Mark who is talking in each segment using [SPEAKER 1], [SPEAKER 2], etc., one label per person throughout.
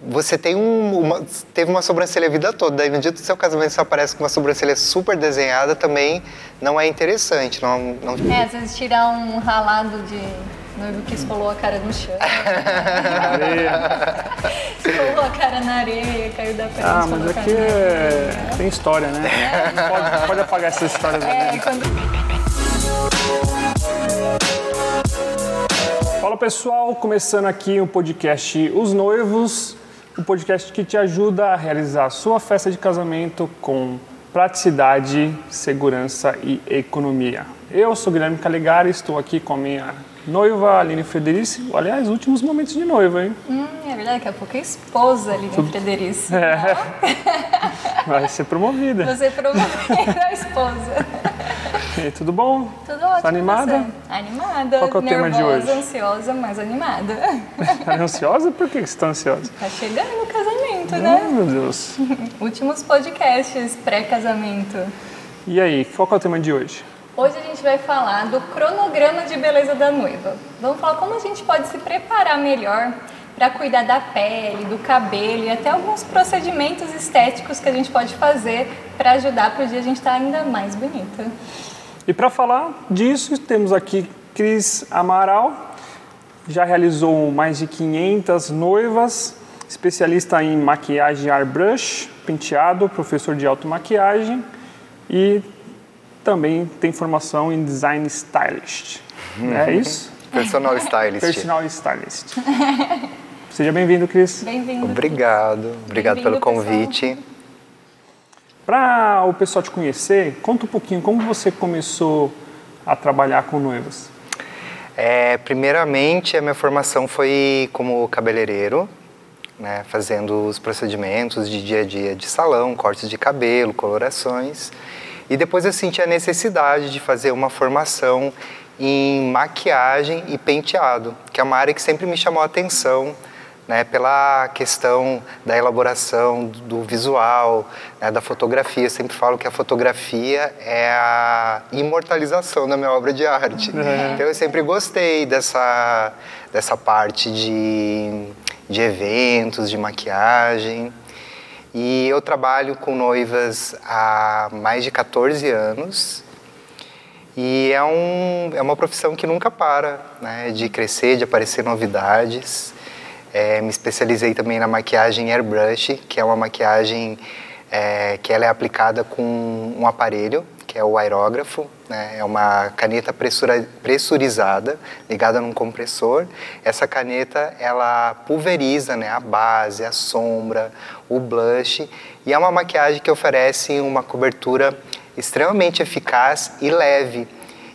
[SPEAKER 1] você tem um, uma, teve uma sobrancelha a vida toda, daí no dia do seu casamento você aparece com uma sobrancelha super desenhada, também não é interessante. Não, não...
[SPEAKER 2] É, às vezes tirar um ralado de noivo que esfolou a cara no chão. esfolou a cara na areia, caiu da frente.
[SPEAKER 3] Ah, mas aqui é... tem história, né? É. Pode, pode, apagar essas histórias é. Fala pessoal, começando aqui o podcast Os Noivos o podcast que te ajuda a realizar a sua festa de casamento com praticidade, segurança e economia. Eu sou Guilherme Caligari, estou aqui com a minha noiva Aline Frederici. Aliás, últimos momentos de noiva, hein?
[SPEAKER 2] Hum, é verdade, daqui a pouco é esposa Aline Tudo... Frederici. É.
[SPEAKER 3] Vai ser promovida.
[SPEAKER 2] Você promovida a esposa.
[SPEAKER 3] E tudo bom?
[SPEAKER 2] Tudo ótimo. Tá
[SPEAKER 3] animada?
[SPEAKER 2] Você? Animada.
[SPEAKER 3] Qual é o
[SPEAKER 2] nervosa,
[SPEAKER 3] tema de hoje?
[SPEAKER 2] ansiosa, mas animada.
[SPEAKER 3] Tá ansiosa? Por que você está ansiosa?
[SPEAKER 2] Tá chegando o casamento, né?
[SPEAKER 3] Ai, meu Deus.
[SPEAKER 2] Últimos podcasts pré-casamento.
[SPEAKER 3] E aí, qual é o tema de hoje?
[SPEAKER 2] Hoje a gente vai falar do cronograma de beleza da noiva. Vamos falar como a gente pode se preparar melhor para cuidar da pele, do cabelo e até alguns procedimentos estéticos que a gente pode fazer para ajudar para o dia a gente estar tá ainda mais bonita.
[SPEAKER 3] E para falar disso, temos aqui Cris Amaral, já realizou mais de 500 noivas, especialista em maquiagem airbrush, penteado, professor de automaquiagem e também tem formação em design stylist. É isso?
[SPEAKER 1] Personal stylist.
[SPEAKER 3] Personal stylist. Seja bem-vindo, Cris.
[SPEAKER 2] Bem-vindo.
[SPEAKER 1] Obrigado. Obrigado bem pelo convite.
[SPEAKER 3] Para o pessoal te conhecer, conta um pouquinho como você começou a trabalhar com noivas.
[SPEAKER 1] É, primeiramente, a minha formação foi como cabeleireiro, né, fazendo os procedimentos de dia a dia de salão, cortes de cabelo, colorações. E depois eu senti a necessidade de fazer uma formação em maquiagem e penteado, que é uma área que sempre me chamou a atenção né, pela questão da elaboração do visual, né, da fotografia. Eu sempre falo que a fotografia é a imortalização da minha obra de arte. É. Então eu sempre gostei dessa, dessa parte de, de eventos, de maquiagem. E eu trabalho com noivas há mais de 14 anos. E é, um, é uma profissão que nunca para, né, de crescer, de aparecer novidades. É, me especializei também na maquiagem airbrush, que é uma maquiagem é, que ela é aplicada com um aparelho, que é o aerógrafo, né? é uma caneta pressura, pressurizada ligada num compressor. Essa caneta ela pulveriza né, a base, a sombra, o blush e é uma maquiagem que oferece uma cobertura extremamente eficaz e leve.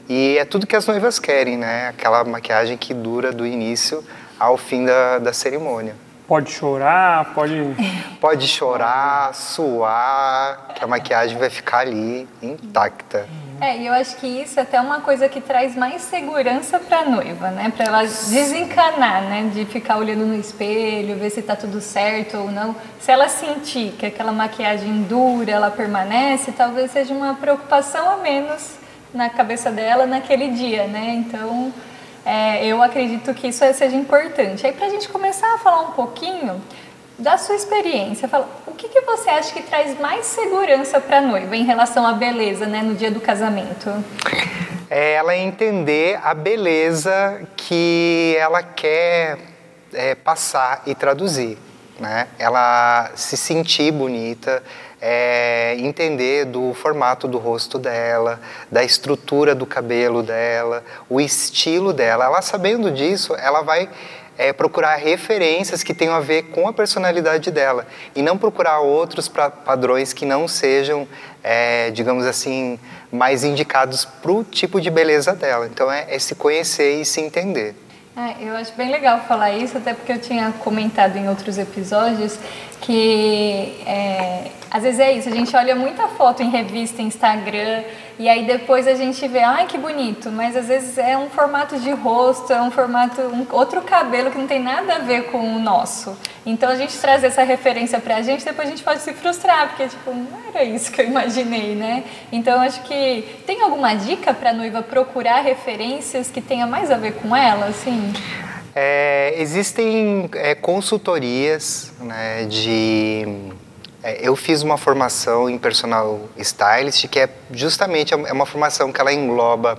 [SPEAKER 1] E é tudo que as noivas querem, né? Aquela maquiagem que dura do início ao fim da, da cerimônia.
[SPEAKER 3] Pode chorar, pode.
[SPEAKER 1] Pode chorar, suar, que a maquiagem vai ficar ali intacta.
[SPEAKER 2] É, e eu acho que isso é até uma coisa que traz mais segurança para a noiva, né? Para ela desencanar, né? De ficar olhando no espelho, ver se está tudo certo ou não. Se ela sentir que aquela maquiagem dura, ela permanece, talvez seja uma preocupação a menos na cabeça dela naquele dia, né? Então, é, eu acredito que isso seja importante. Aí, para a gente começar a falar um pouquinho da sua experiência, fala, o que, que você acha que traz mais segurança para a noiva em relação à beleza né, no dia do casamento?
[SPEAKER 1] É ela entender a beleza que ela quer é, passar e traduzir. Né? Ela se sentir bonita, é, entender do formato do rosto dela, da estrutura do cabelo dela, o estilo dela. Ela sabendo disso, ela vai é, procurar referências que tenham a ver com a personalidade dela e não procurar outros pra, padrões que não sejam, é, digamos assim, mais indicados para o tipo de beleza dela. Então é, é se conhecer e se entender.
[SPEAKER 2] Ah, eu acho bem legal falar isso, até porque eu tinha comentado em outros episódios que é, às vezes é isso, a gente olha muita foto em revista, Instagram, e aí depois a gente vê, ai que bonito, mas às vezes é um formato de rosto, é um formato, um, outro cabelo que não tem nada a ver com o nosso. Então a gente traz essa referência pra gente, depois a gente pode se frustrar, porque tipo, não era isso que eu imaginei, né? Então acho que tem alguma dica pra noiva procurar referências que tenha mais a ver com ela, assim?
[SPEAKER 1] É, existem é, consultorias né, de. É, eu fiz uma formação em personal stylist que é justamente é uma formação que ela engloba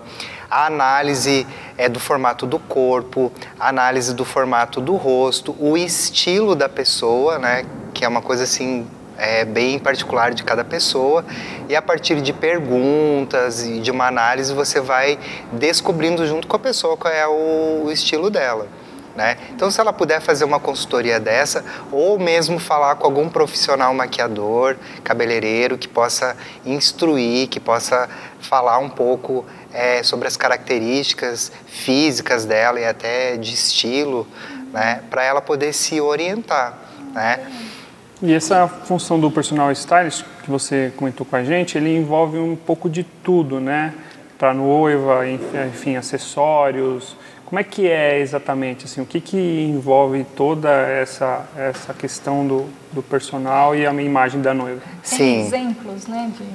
[SPEAKER 1] a análise é, do formato do corpo, a análise do formato do rosto, o estilo da pessoa, né, que é uma coisa assim é, bem particular de cada pessoa e a partir de perguntas e de uma análise você vai descobrindo junto com a pessoa qual é o, o estilo dela. Né? Então, se ela puder fazer uma consultoria dessa, ou mesmo falar com algum profissional maquiador, cabeleireiro, que possa instruir, que possa falar um pouco é, sobre as características físicas dela e até de estilo, né? para ela poder se orientar. Né?
[SPEAKER 3] E essa função do personal stylist que você comentou com a gente, ele envolve um pouco de tudo, né? Para noiva, enfim, acessórios, como é que é exatamente assim? O que, que envolve toda essa essa questão do, do personal e a minha imagem da noiva?
[SPEAKER 2] Tem Sim. exemplos, né? De...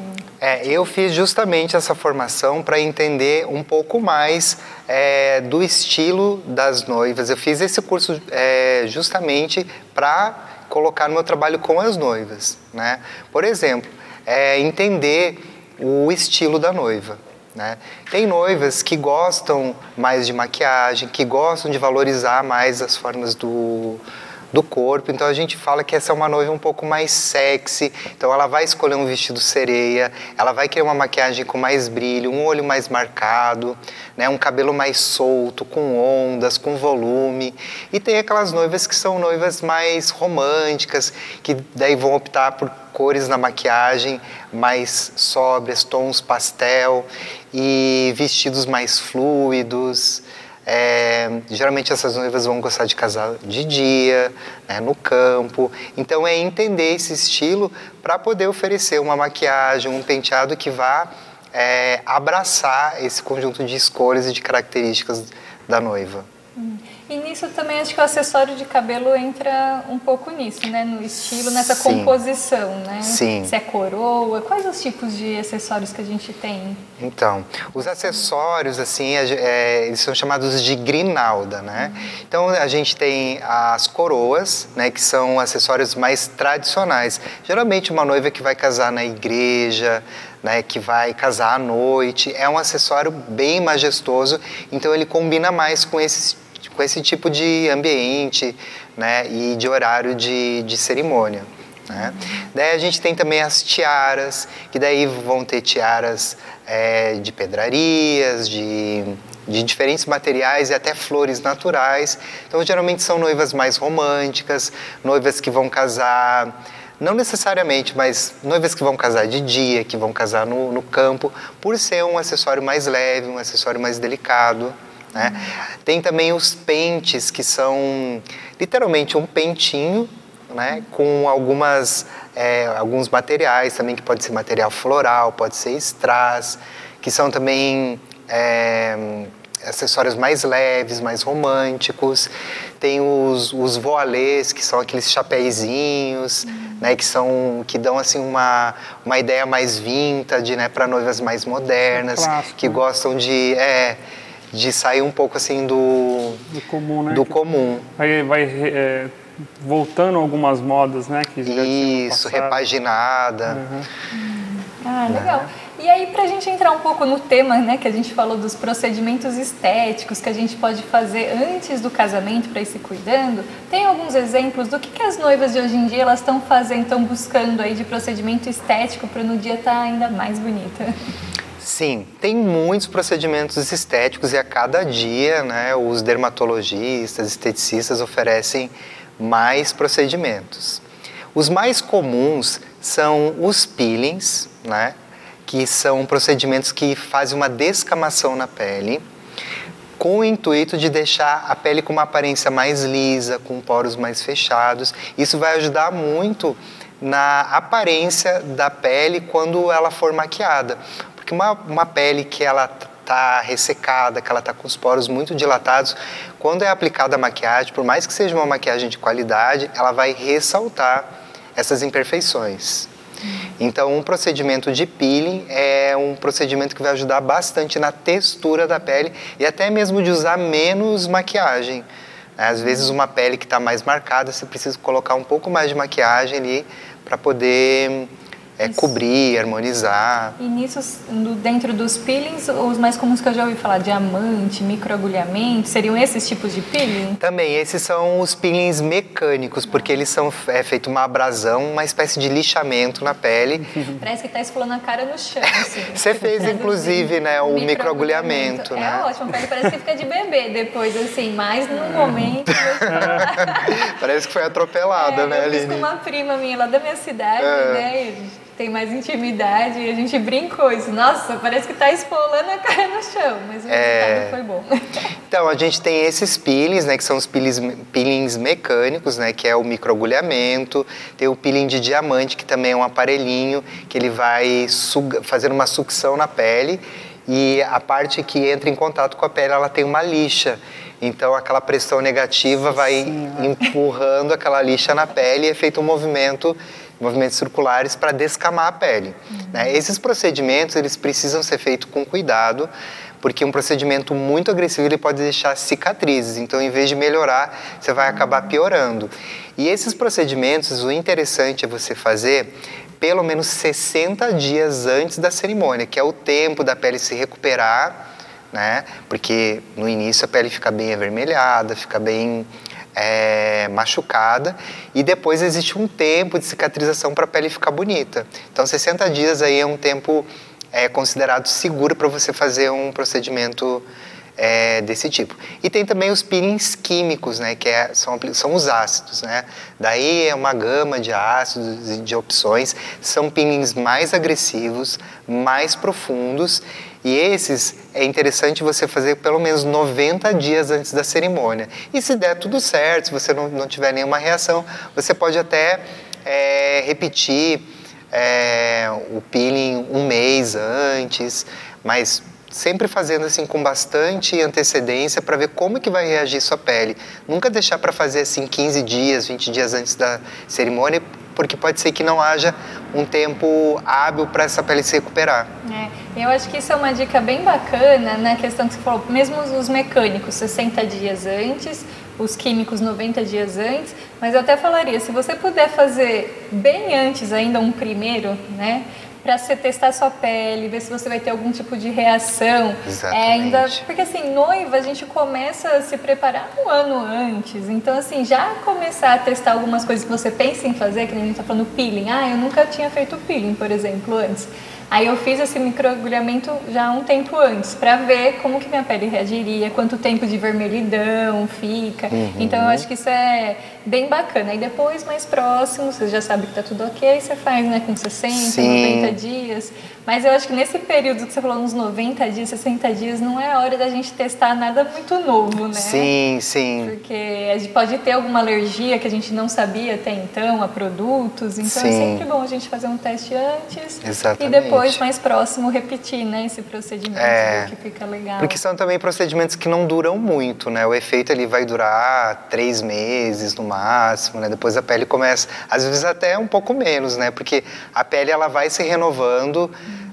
[SPEAKER 1] É, eu fiz justamente essa formação para entender um pouco mais é, do estilo das noivas. Eu fiz esse curso é, justamente para colocar no meu trabalho com as noivas, né? Por exemplo, é, entender o estilo da noiva. Né? Tem noivas que gostam mais de maquiagem, que gostam de valorizar mais as formas do, do corpo. Então a gente fala que essa é uma noiva um pouco mais sexy. Então ela vai escolher um vestido sereia, ela vai querer uma maquiagem com mais brilho, um olho mais marcado, né, um cabelo mais solto, com ondas, com volume. E tem aquelas noivas que são noivas mais românticas, que daí vão optar por cores na maquiagem mais sóbrias, tons pastel e vestidos mais fluidos. É, geralmente essas noivas vão gostar de casar de dia, né, no campo. Então é entender esse estilo para poder oferecer uma maquiagem, um penteado que vá é, abraçar esse conjunto de escolhas e de características da noiva.
[SPEAKER 2] E nisso também acho que o acessório de cabelo entra um pouco nisso, né? No estilo, nessa Sim. composição, né?
[SPEAKER 1] Sim.
[SPEAKER 2] Se é coroa, quais os tipos de acessórios que a gente tem?
[SPEAKER 1] Então, os acessórios, assim, é, eles são chamados de grinalda, né? Então, a gente tem as coroas, né? Que são acessórios mais tradicionais. Geralmente, uma noiva que vai casar na igreja, né, que vai casar à noite. É um acessório bem majestoso, então ele combina mais com esses com esse tipo de ambiente né, e de horário de, de cerimônia. Né? Daí a gente tem também as tiaras, que daí vão ter tiaras é, de pedrarias, de, de diferentes materiais e até flores naturais. Então, geralmente são noivas mais românticas, noivas que vão casar, não necessariamente, mas noivas que vão casar de dia, que vão casar no, no campo, por ser um acessório mais leve, um acessório mais delicado. Né? Tem também os pentes, que são literalmente um pentinho né, com algumas, é, alguns materiais também, que pode ser material floral, pode ser strass, que são também é, acessórios mais leves, mais românticos. Tem os, os voilés, que são aqueles chapéuzinhos, uhum. né, que, são, que dão assim, uma, uma ideia mais vintage né, para noivas mais modernas, Clássico, que né? gostam de... É, de sair um pouco assim do
[SPEAKER 3] do comum, né?
[SPEAKER 1] Do comum.
[SPEAKER 3] Aí vai é, voltando algumas modas, né?
[SPEAKER 1] Que Isso, repaginada. Uhum.
[SPEAKER 2] Ah, legal. E aí, para a gente entrar um pouco no tema, né, que a gente falou dos procedimentos estéticos que a gente pode fazer antes do casamento para ir se cuidando, tem alguns exemplos do que, que as noivas de hoje em dia elas estão fazendo, estão buscando aí de procedimento estético para no dia estar tá ainda mais bonita?
[SPEAKER 1] Sim, tem muitos procedimentos estéticos e a cada dia né, os dermatologistas, esteticistas oferecem mais procedimentos. Os mais comuns são os peelings, né, que são procedimentos que fazem uma descamação na pele, com o intuito de deixar a pele com uma aparência mais lisa, com poros mais fechados. Isso vai ajudar muito na aparência da pele quando ela for maquiada. Porque uma, uma pele que ela está ressecada, que ela está com os poros muito dilatados, quando é aplicada a maquiagem, por mais que seja uma maquiagem de qualidade, ela vai ressaltar essas imperfeições. Então, um procedimento de peeling é um procedimento que vai ajudar bastante na textura da pele e até mesmo de usar menos maquiagem. Às vezes uma pele que está mais marcada, você precisa colocar um pouco mais de maquiagem ali para poder é, cobrir, harmonizar.
[SPEAKER 2] E nisso, dentro dos peelings, os mais comuns que eu já ouvi falar, diamante, microagulhamento, seriam esses tipos de peeling?
[SPEAKER 1] Também, esses são os peelings mecânicos, porque eles são é feito uma abrasão, uma espécie de lixamento na pele.
[SPEAKER 2] Parece que está esfolando a cara no chão, assim.
[SPEAKER 1] Você fez, inclusive, né, o microagulhamento,
[SPEAKER 2] é
[SPEAKER 1] né?
[SPEAKER 2] É ótimo, a pele parece que fica de bebê depois, assim, mas no momento...
[SPEAKER 1] parece que foi atropelada,
[SPEAKER 2] é,
[SPEAKER 1] né,
[SPEAKER 2] eu fiz
[SPEAKER 1] Aline?
[SPEAKER 2] com uma prima minha lá da minha cidade, é. né, tem mais intimidade e a gente brincou isso. Nossa, parece que está espolando a cara no chão, mas o é... resultado foi bom.
[SPEAKER 1] Então, a gente tem esses peelings, né, que são os peelings, peelings mecânicos, né, que é o microagulhamento, tem o peeling de diamante, que também é um aparelhinho que ele vai suga, fazer uma sucção na pele e a parte que entra em contato com a pele, ela tem uma lixa. Então, aquela pressão negativa vai Sim, empurrando aquela lixa na pele e é feito um movimento movimentos circulares para descamar a pele. Uhum. Né? Esses procedimentos eles precisam ser feitos com cuidado, porque um procedimento muito agressivo ele pode deixar cicatrizes. Então, em vez de melhorar, você vai acabar piorando. E esses procedimentos, o interessante é você fazer pelo menos 60 dias antes da cerimônia, que é o tempo da pele se recuperar, né? Porque no início a pele fica bem avermelhada, fica bem é, machucada e depois existe um tempo de cicatrização para a pele ficar bonita. Então, 60 dias aí é um tempo é, considerado seguro para você fazer um procedimento é, desse tipo. E tem também os peelings químicos, né, que é, são, são os ácidos, né? Daí é uma gama de ácidos e de opções. São peelings mais agressivos, mais profundos e esses é interessante você fazer pelo menos 90 dias antes da cerimônia. E se der tudo certo, se você não, não tiver nenhuma reação, você pode até é, repetir é, o peeling um mês antes, mas sempre fazendo assim com bastante antecedência para ver como que vai reagir sua pele. Nunca deixar para fazer assim 15 dias, 20 dias antes da cerimônia, porque pode ser que não haja um tempo hábil para essa pele se recuperar.
[SPEAKER 2] É, eu acho que isso é uma dica bem bacana na né, questão que você falou, mesmo os mecânicos 60 dias antes, os químicos 90 dias antes, mas eu até falaria, se você puder fazer bem antes ainda um primeiro, né? Para você testar sua pele, ver se você vai ter algum tipo de reação.
[SPEAKER 1] Exatamente.
[SPEAKER 2] É, ainda, porque assim, noiva a gente começa a se preparar um ano antes. Então, assim, já começar a testar algumas coisas que você pensa em fazer, que a gente está falando peeling. Ah, eu nunca tinha feito peeling, por exemplo, antes. Aí eu fiz esse microagulhamento já um tempo antes, para ver como que minha pele reagiria, quanto tempo de vermelhidão fica. Uhum. Então eu acho que isso é bem bacana. Aí depois, mais próximo, você já sabe que tá tudo ok, você faz, né, com 60, Sim. 90 dias. Mas eu acho que nesse período que você falou, uns 90 dias, 60 dias, não é hora da gente testar nada muito novo, né?
[SPEAKER 1] Sim, sim.
[SPEAKER 2] Porque a gente pode ter alguma alergia que a gente não sabia até então a produtos. Então é sim. é sempre bom a gente fazer um teste antes.
[SPEAKER 1] Exatamente.
[SPEAKER 2] E depois, mais próximo, repetir, né, esse procedimento é, que fica legal.
[SPEAKER 1] Porque são também procedimentos que não duram muito, né? O efeito ele vai durar três meses no máximo, né? Depois a pele começa, às vezes até um pouco menos, né? Porque a pele ela vai se renovando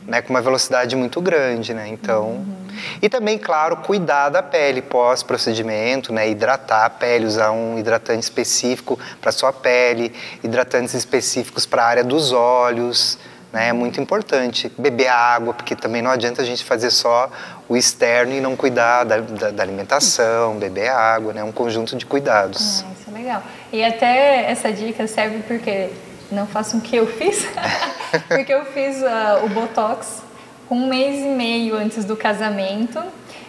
[SPEAKER 1] né, com uma velocidade muito grande, né? Então, uhum. e também, claro, cuidar da pele pós procedimento, né? Hidratar a pele, usar um hidratante específico para sua pele, hidratantes específicos para a área dos olhos, né? É muito importante beber água, porque também não adianta a gente fazer só o externo e não cuidar da, da, da alimentação, beber água, né? Um conjunto de cuidados.
[SPEAKER 2] Ah, isso é legal. E até essa dica serve porque não façam o que eu fiz, porque eu fiz uh, o Botox um mês e meio antes do casamento.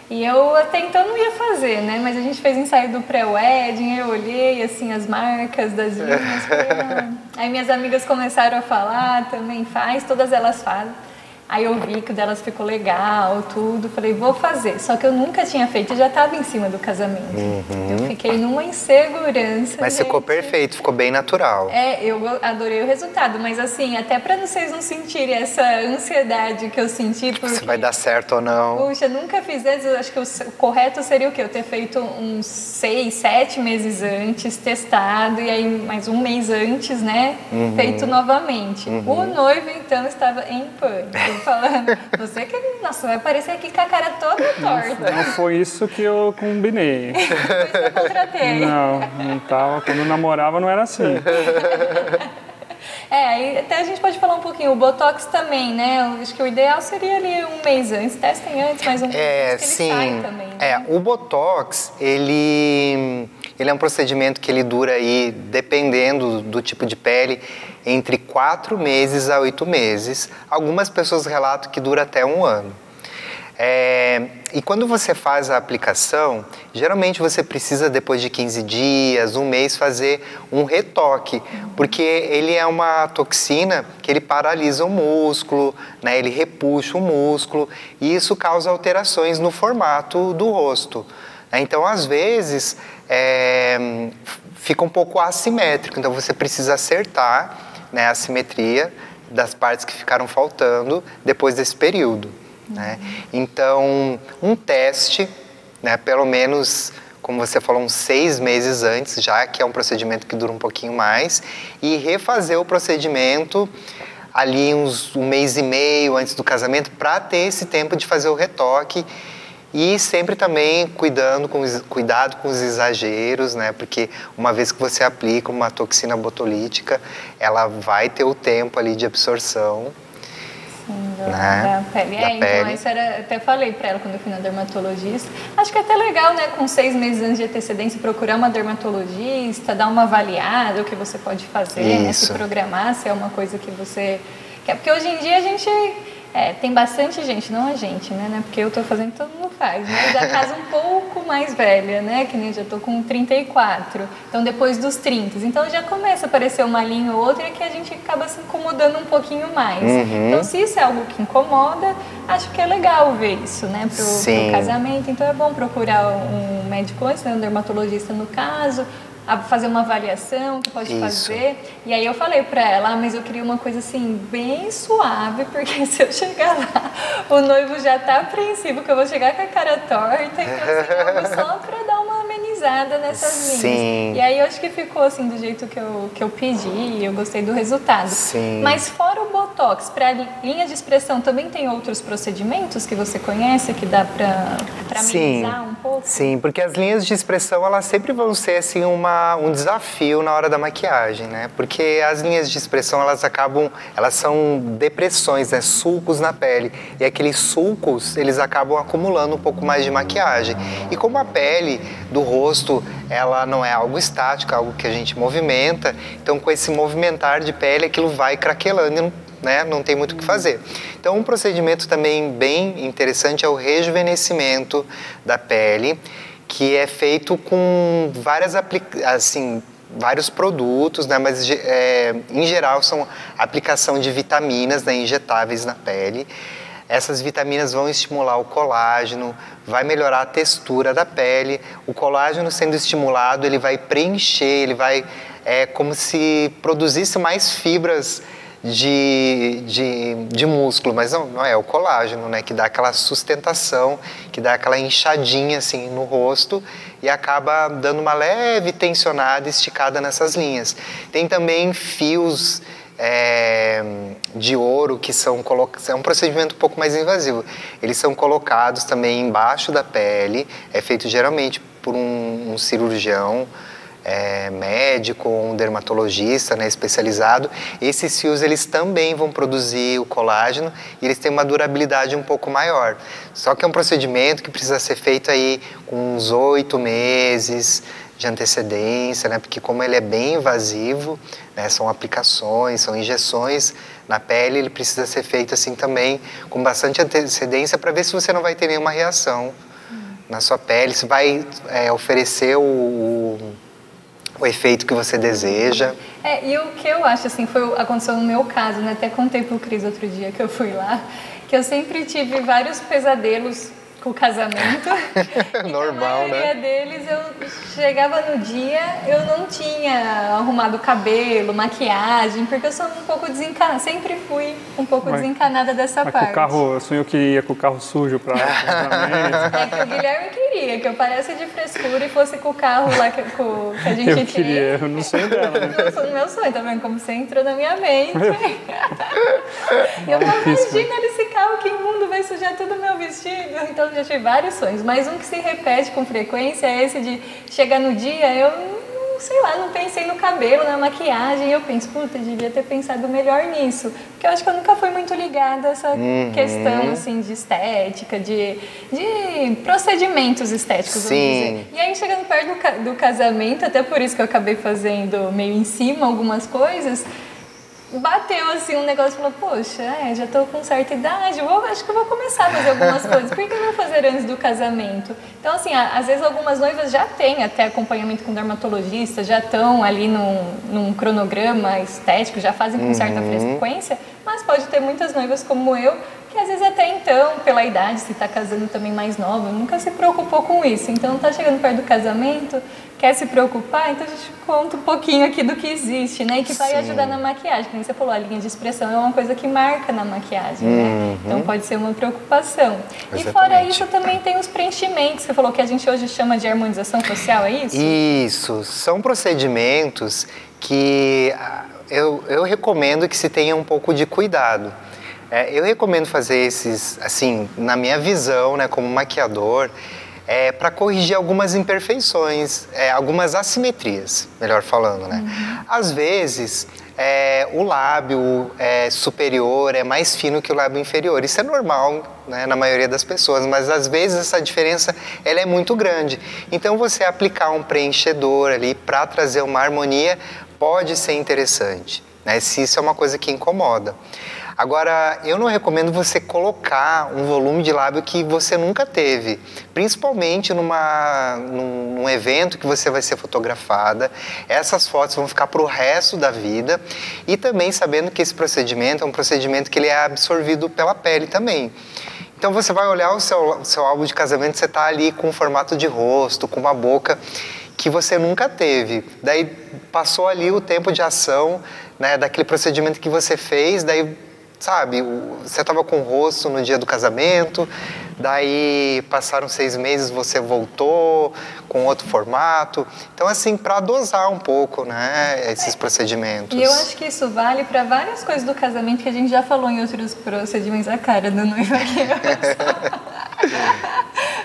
[SPEAKER 2] E eu até então não ia fazer, né? Mas a gente fez ensaio do pré-wedding, eu olhei assim as marcas das linhas. ah. Aí minhas amigas começaram a falar, também faz, todas elas fazem. Aí eu vi que o delas ficou legal, tudo. Falei, vou fazer. Só que eu nunca tinha feito e já estava em cima do casamento. Uhum. Eu fiquei numa insegurança.
[SPEAKER 1] Mas
[SPEAKER 2] gente.
[SPEAKER 1] ficou perfeito, ficou bem natural.
[SPEAKER 2] É, eu adorei o resultado. Mas assim, até para vocês não sentirem essa ansiedade que eu senti. Porque,
[SPEAKER 1] Se vai dar certo ou não.
[SPEAKER 2] Puxa, nunca fiz antes. Acho que o correto seria o quê? Eu ter feito uns seis, sete meses antes, testado. E aí mais um mês antes, né? Uhum. Feito novamente. Uhum. O noivo, então, estava em pânico falando, você que, nossa, vai aparecer aqui com a cara toda torta.
[SPEAKER 3] Não foi isso que eu combinei.
[SPEAKER 2] Por isso que eu contratei.
[SPEAKER 3] Não, não tava. Quando eu namorava não era assim.
[SPEAKER 2] É, aí até a gente pode falar um pouquinho, o Botox também, né? Eu acho que o ideal seria ali um mês antes, testem antes, mas um
[SPEAKER 1] É,
[SPEAKER 2] mês que ele
[SPEAKER 1] sim.
[SPEAKER 2] sai também. né?
[SPEAKER 1] É, o Botox, ele, ele é um procedimento que ele dura aí, dependendo do tipo de pele, entre quatro meses a oito meses. Algumas pessoas relatam que dura até um ano. É, e quando você faz a aplicação, geralmente você precisa, depois de 15 dias, um mês, fazer um retoque, porque ele é uma toxina que ele paralisa o músculo, né, ele repuxa o músculo, e isso causa alterações no formato do rosto. Né. Então, às vezes, é, fica um pouco assimétrico, então você precisa acertar né, a simetria das partes que ficaram faltando depois desse período. Né? Então, um teste, né, pelo menos, como você falou, uns seis meses antes, já que é um procedimento que dura um pouquinho mais, e refazer o procedimento ali uns um mês e meio antes do casamento para ter esse tempo de fazer o retoque e sempre também cuidando com cuidado com os exageros, né? Porque uma vez que você aplica uma toxina botulítica, ela vai ter o tempo ali de absorção.
[SPEAKER 2] Sim, da,
[SPEAKER 1] né?
[SPEAKER 2] da pele.
[SPEAKER 1] Da
[SPEAKER 2] é, então,
[SPEAKER 1] pele.
[SPEAKER 2] isso era, até falei pra ela quando eu fui na dermatologista. Acho que é até legal, né, com seis meses antes de antecedência, procurar uma dermatologista, dar uma avaliada, o que você pode fazer, né, se programar, se é uma coisa que você quer. Porque hoje em dia a gente. É, tem bastante gente, não a gente, né? né, Porque eu tô fazendo, todo mundo faz. Mas a casa um pouco mais velha, né? Que nem eu já tô com 34. Então, depois dos 30. Então, já começa a aparecer uma linha ou outra que a gente acaba se incomodando um pouquinho mais.
[SPEAKER 1] Uhum.
[SPEAKER 2] Então, se isso é algo que incomoda, acho que é legal ver isso, né? Pro, pro casamento. Então, é bom procurar um médico antes, né? Um dermatologista no caso. A fazer uma avaliação que pode
[SPEAKER 1] Isso.
[SPEAKER 2] fazer. E aí eu falei pra ela, ah, mas eu queria uma coisa assim, bem suave, porque se eu chegar lá, o noivo já tá apreensivo que eu vou chegar com a cara torta, então assim, só pra dar uma amenizada nessas linhas.
[SPEAKER 1] Sim.
[SPEAKER 2] E aí eu acho que ficou assim do jeito que eu, que eu pedi e eu gostei do resultado.
[SPEAKER 1] Sim.
[SPEAKER 2] Mas fora o Botox, pra linha de expressão, também tem outros procedimentos que você conhece que dá pra, pra
[SPEAKER 1] Sim,
[SPEAKER 2] amenizar um pouco?
[SPEAKER 1] sim, porque as linhas de expressão elas sempre vão ser assim uma, um desafio na hora da maquiagem, né? Porque as linhas de expressão elas acabam, elas são depressões, né? Sulcos na pele e aqueles sulcos eles acabam acumulando um pouco mais de maquiagem. E como a pele do rosto ela não é algo estático, é algo que a gente movimenta, então com esse movimentar de pele aquilo vai craquelando né? Não tem muito o que fazer. Então, um procedimento também bem interessante é o rejuvenescimento da pele, que é feito com várias assim, vários produtos, né? Mas é, em geral são aplicação de vitaminas né? injetáveis na pele. Essas vitaminas vão estimular o colágeno, vai melhorar a textura da pele. O colágeno sendo estimulado, ele vai preencher, ele vai é como se produzisse mais fibras de, de, de músculo, mas não, não é o colágeno, né? Que dá aquela sustentação, que dá aquela inchadinha assim no rosto e acaba dando uma leve tensionada, esticada nessas linhas. Tem também fios é, de ouro que são colocados. É um procedimento um pouco mais invasivo. Eles são colocados também embaixo da pele. É feito geralmente por um, um cirurgião é, médico ou um dermatologista né, especializado. Esses fios eles também vão produzir o colágeno e eles têm uma durabilidade um pouco maior. Só que é um procedimento que precisa ser feito aí com uns oito meses de antecedência, né? Porque como ele é bem invasivo, né? São aplicações, são injeções na pele, ele precisa ser feito assim também com bastante antecedência para ver se você não vai ter nenhuma reação na sua pele, se vai é, oferecer o, o, o efeito que você deseja.
[SPEAKER 2] É, e o que eu acho, assim, foi, aconteceu no meu caso, né? Até contei pro Cris outro dia que eu fui lá, que eu sempre tive vários pesadelos o casamento.
[SPEAKER 1] Normal,
[SPEAKER 2] a maioria
[SPEAKER 1] né?
[SPEAKER 2] deles, eu chegava no dia, eu não tinha arrumado o cabelo, maquiagem, porque eu sou um pouco desencanada, sempre fui um pouco
[SPEAKER 3] Mas-
[SPEAKER 2] desencanada dessa
[SPEAKER 3] Mas com
[SPEAKER 2] parte.
[SPEAKER 3] o carro, sonhou que ia com o carro sujo para casamento.
[SPEAKER 2] É que o Guilherme queria que eu parasse de frescura e fosse com o carro lá que, com- que a gente
[SPEAKER 3] Eu
[SPEAKER 2] tem.
[SPEAKER 3] queria, eu não sei dela. né?
[SPEAKER 2] Eu sou no meu sonho, tá vendo como você entrou na minha mente? eu falo,
[SPEAKER 3] Difícil,
[SPEAKER 2] imagina ele se descalço, que imundo, vai sujar todo o meu vestido. Então já tive vários sonhos, mas um que se repete com frequência é esse de chegar no dia, eu sei lá, não pensei no cabelo, na maquiagem. Eu penso, puta, devia ter pensado melhor nisso. Porque eu acho que eu nunca fui muito ligada a essa uhum. questão, assim, de estética, de, de procedimentos estéticos,
[SPEAKER 1] Sim.
[SPEAKER 2] vamos dizer. E aí, chegando perto do, do casamento, até por isso que eu acabei fazendo meio em cima algumas coisas, bateu assim um negócio e falou, poxa, é, já estou com certa idade, vou, acho que vou começar a fazer algumas coisas. Por que não fazer antes do casamento? Então, assim, às vezes algumas noivas já têm até acompanhamento com dermatologista, já estão ali num, num cronograma estético, já fazem com certa uhum. frequência, mas pode ter muitas noivas como eu que às vezes até então, pela idade, se está casando também mais nova, nunca se preocupou com isso. Então está chegando perto do casamento, quer se preocupar, então a gente conta um pouquinho aqui do que existe, né? E que vai Sim. ajudar na maquiagem. Como você falou, a linha de expressão é uma coisa que marca na maquiagem, uhum. né? Então pode ser uma preocupação. Exatamente. E fora isso também tem os preenchimentos. Você falou que a gente hoje chama de harmonização facial, é isso?
[SPEAKER 1] Isso. São procedimentos que ah, eu, eu recomendo que se tenha um pouco de cuidado. É, eu recomendo fazer esses, assim, na minha visão, né, como maquiador, é, para corrigir algumas imperfeições, é, algumas assimetrias, melhor falando, né? Uhum. Às vezes, é, o lábio é, superior é mais fino que o lábio inferior. Isso é normal né, na maioria das pessoas, mas às vezes essa diferença ela é muito grande. Então, você aplicar um preenchedor ali para trazer uma harmonia pode ser interessante, né, se isso é uma coisa que incomoda. Agora, eu não recomendo você colocar um volume de lábio que você nunca teve, principalmente numa, num, num evento que você vai ser fotografada. Essas fotos vão ficar para o resto da vida e também sabendo que esse procedimento é um procedimento que ele é absorvido pela pele também. Então você vai olhar o seu, seu álbum de casamento, você está ali com um formato de rosto, com uma boca que você nunca teve. Daí passou ali o tempo de ação, né, daquele procedimento que você fez, daí sabe, você estava com o rosto no dia do casamento, daí passaram seis meses, você voltou com outro formato. Então, assim, para dosar um pouco, né, esses procedimentos.
[SPEAKER 2] E eu acho que isso vale para várias coisas do casamento que a gente já falou em outros procedimentos. A cara do noivo aqui.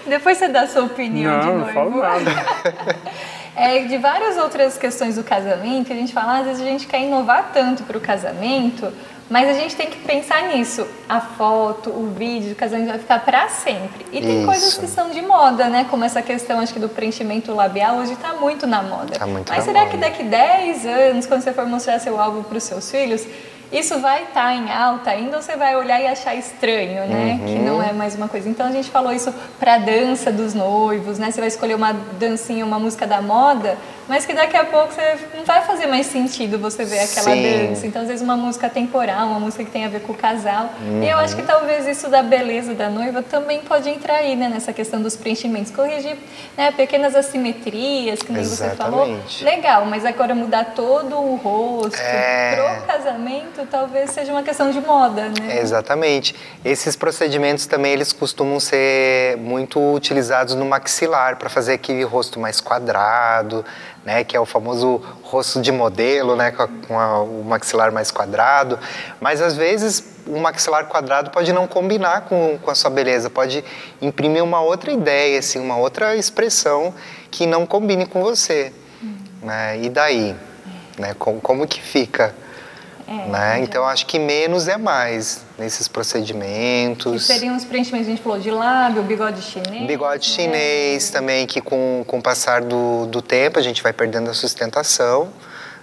[SPEAKER 2] Depois você dá a sua opinião
[SPEAKER 3] não,
[SPEAKER 2] de noivo.
[SPEAKER 3] Não, falo nada.
[SPEAKER 2] É, de várias outras questões do casamento, a gente fala, às vezes a gente quer inovar tanto para o casamento, mas a gente tem que pensar nisso. A foto, o vídeo do casamento vai ficar para sempre. E tem Isso. coisas que são de moda, né? Como essa questão, acho que do preenchimento labial, hoje está muito na moda.
[SPEAKER 1] Tá muito
[SPEAKER 2] Mas será
[SPEAKER 1] moda.
[SPEAKER 2] que daqui 10 anos, quando você for mostrar seu álbum para os seus filhos, isso vai estar tá em alta ainda ou você vai olhar e achar estranho, né? Uhum. Que não é mais uma coisa. Então a gente falou isso para dança dos noivos, né? Você vai escolher uma dancinha, uma música da moda, mas que daqui a pouco você não vai fazer mais sentido você ver aquela Sim. dança. Então às vezes uma música temporal, uma música que tem a ver com o casal. Uhum. E eu acho que talvez isso da beleza da noiva também pode entrar aí, né? Nessa questão dos preenchimentos, corrigir né, pequenas assimetrias, que nem Exatamente. você falou. Legal, mas agora mudar todo o rosto é... pro casamento talvez seja uma questão de moda, né?
[SPEAKER 1] Exatamente. Esses procedimentos também eles costumam ser muito utilizados no maxilar para fazer aquele rosto mais quadrado, né, que é o famoso rosto de modelo, né, com, a, com a, o maxilar mais quadrado. Mas às vezes o maxilar quadrado pode não combinar com, com a sua beleza, pode imprimir uma outra ideia, assim, uma outra expressão que não combine com você. Hum. Né? E daí? Né? Como, como que fica? É, né? Então acho que menos é mais nesses procedimentos.
[SPEAKER 2] Que seriam os preenchimentos, a gente falou de lábio, bigode chinês.
[SPEAKER 1] Bigode né? chinês também, que com, com o passar do, do tempo a gente vai perdendo a sustentação.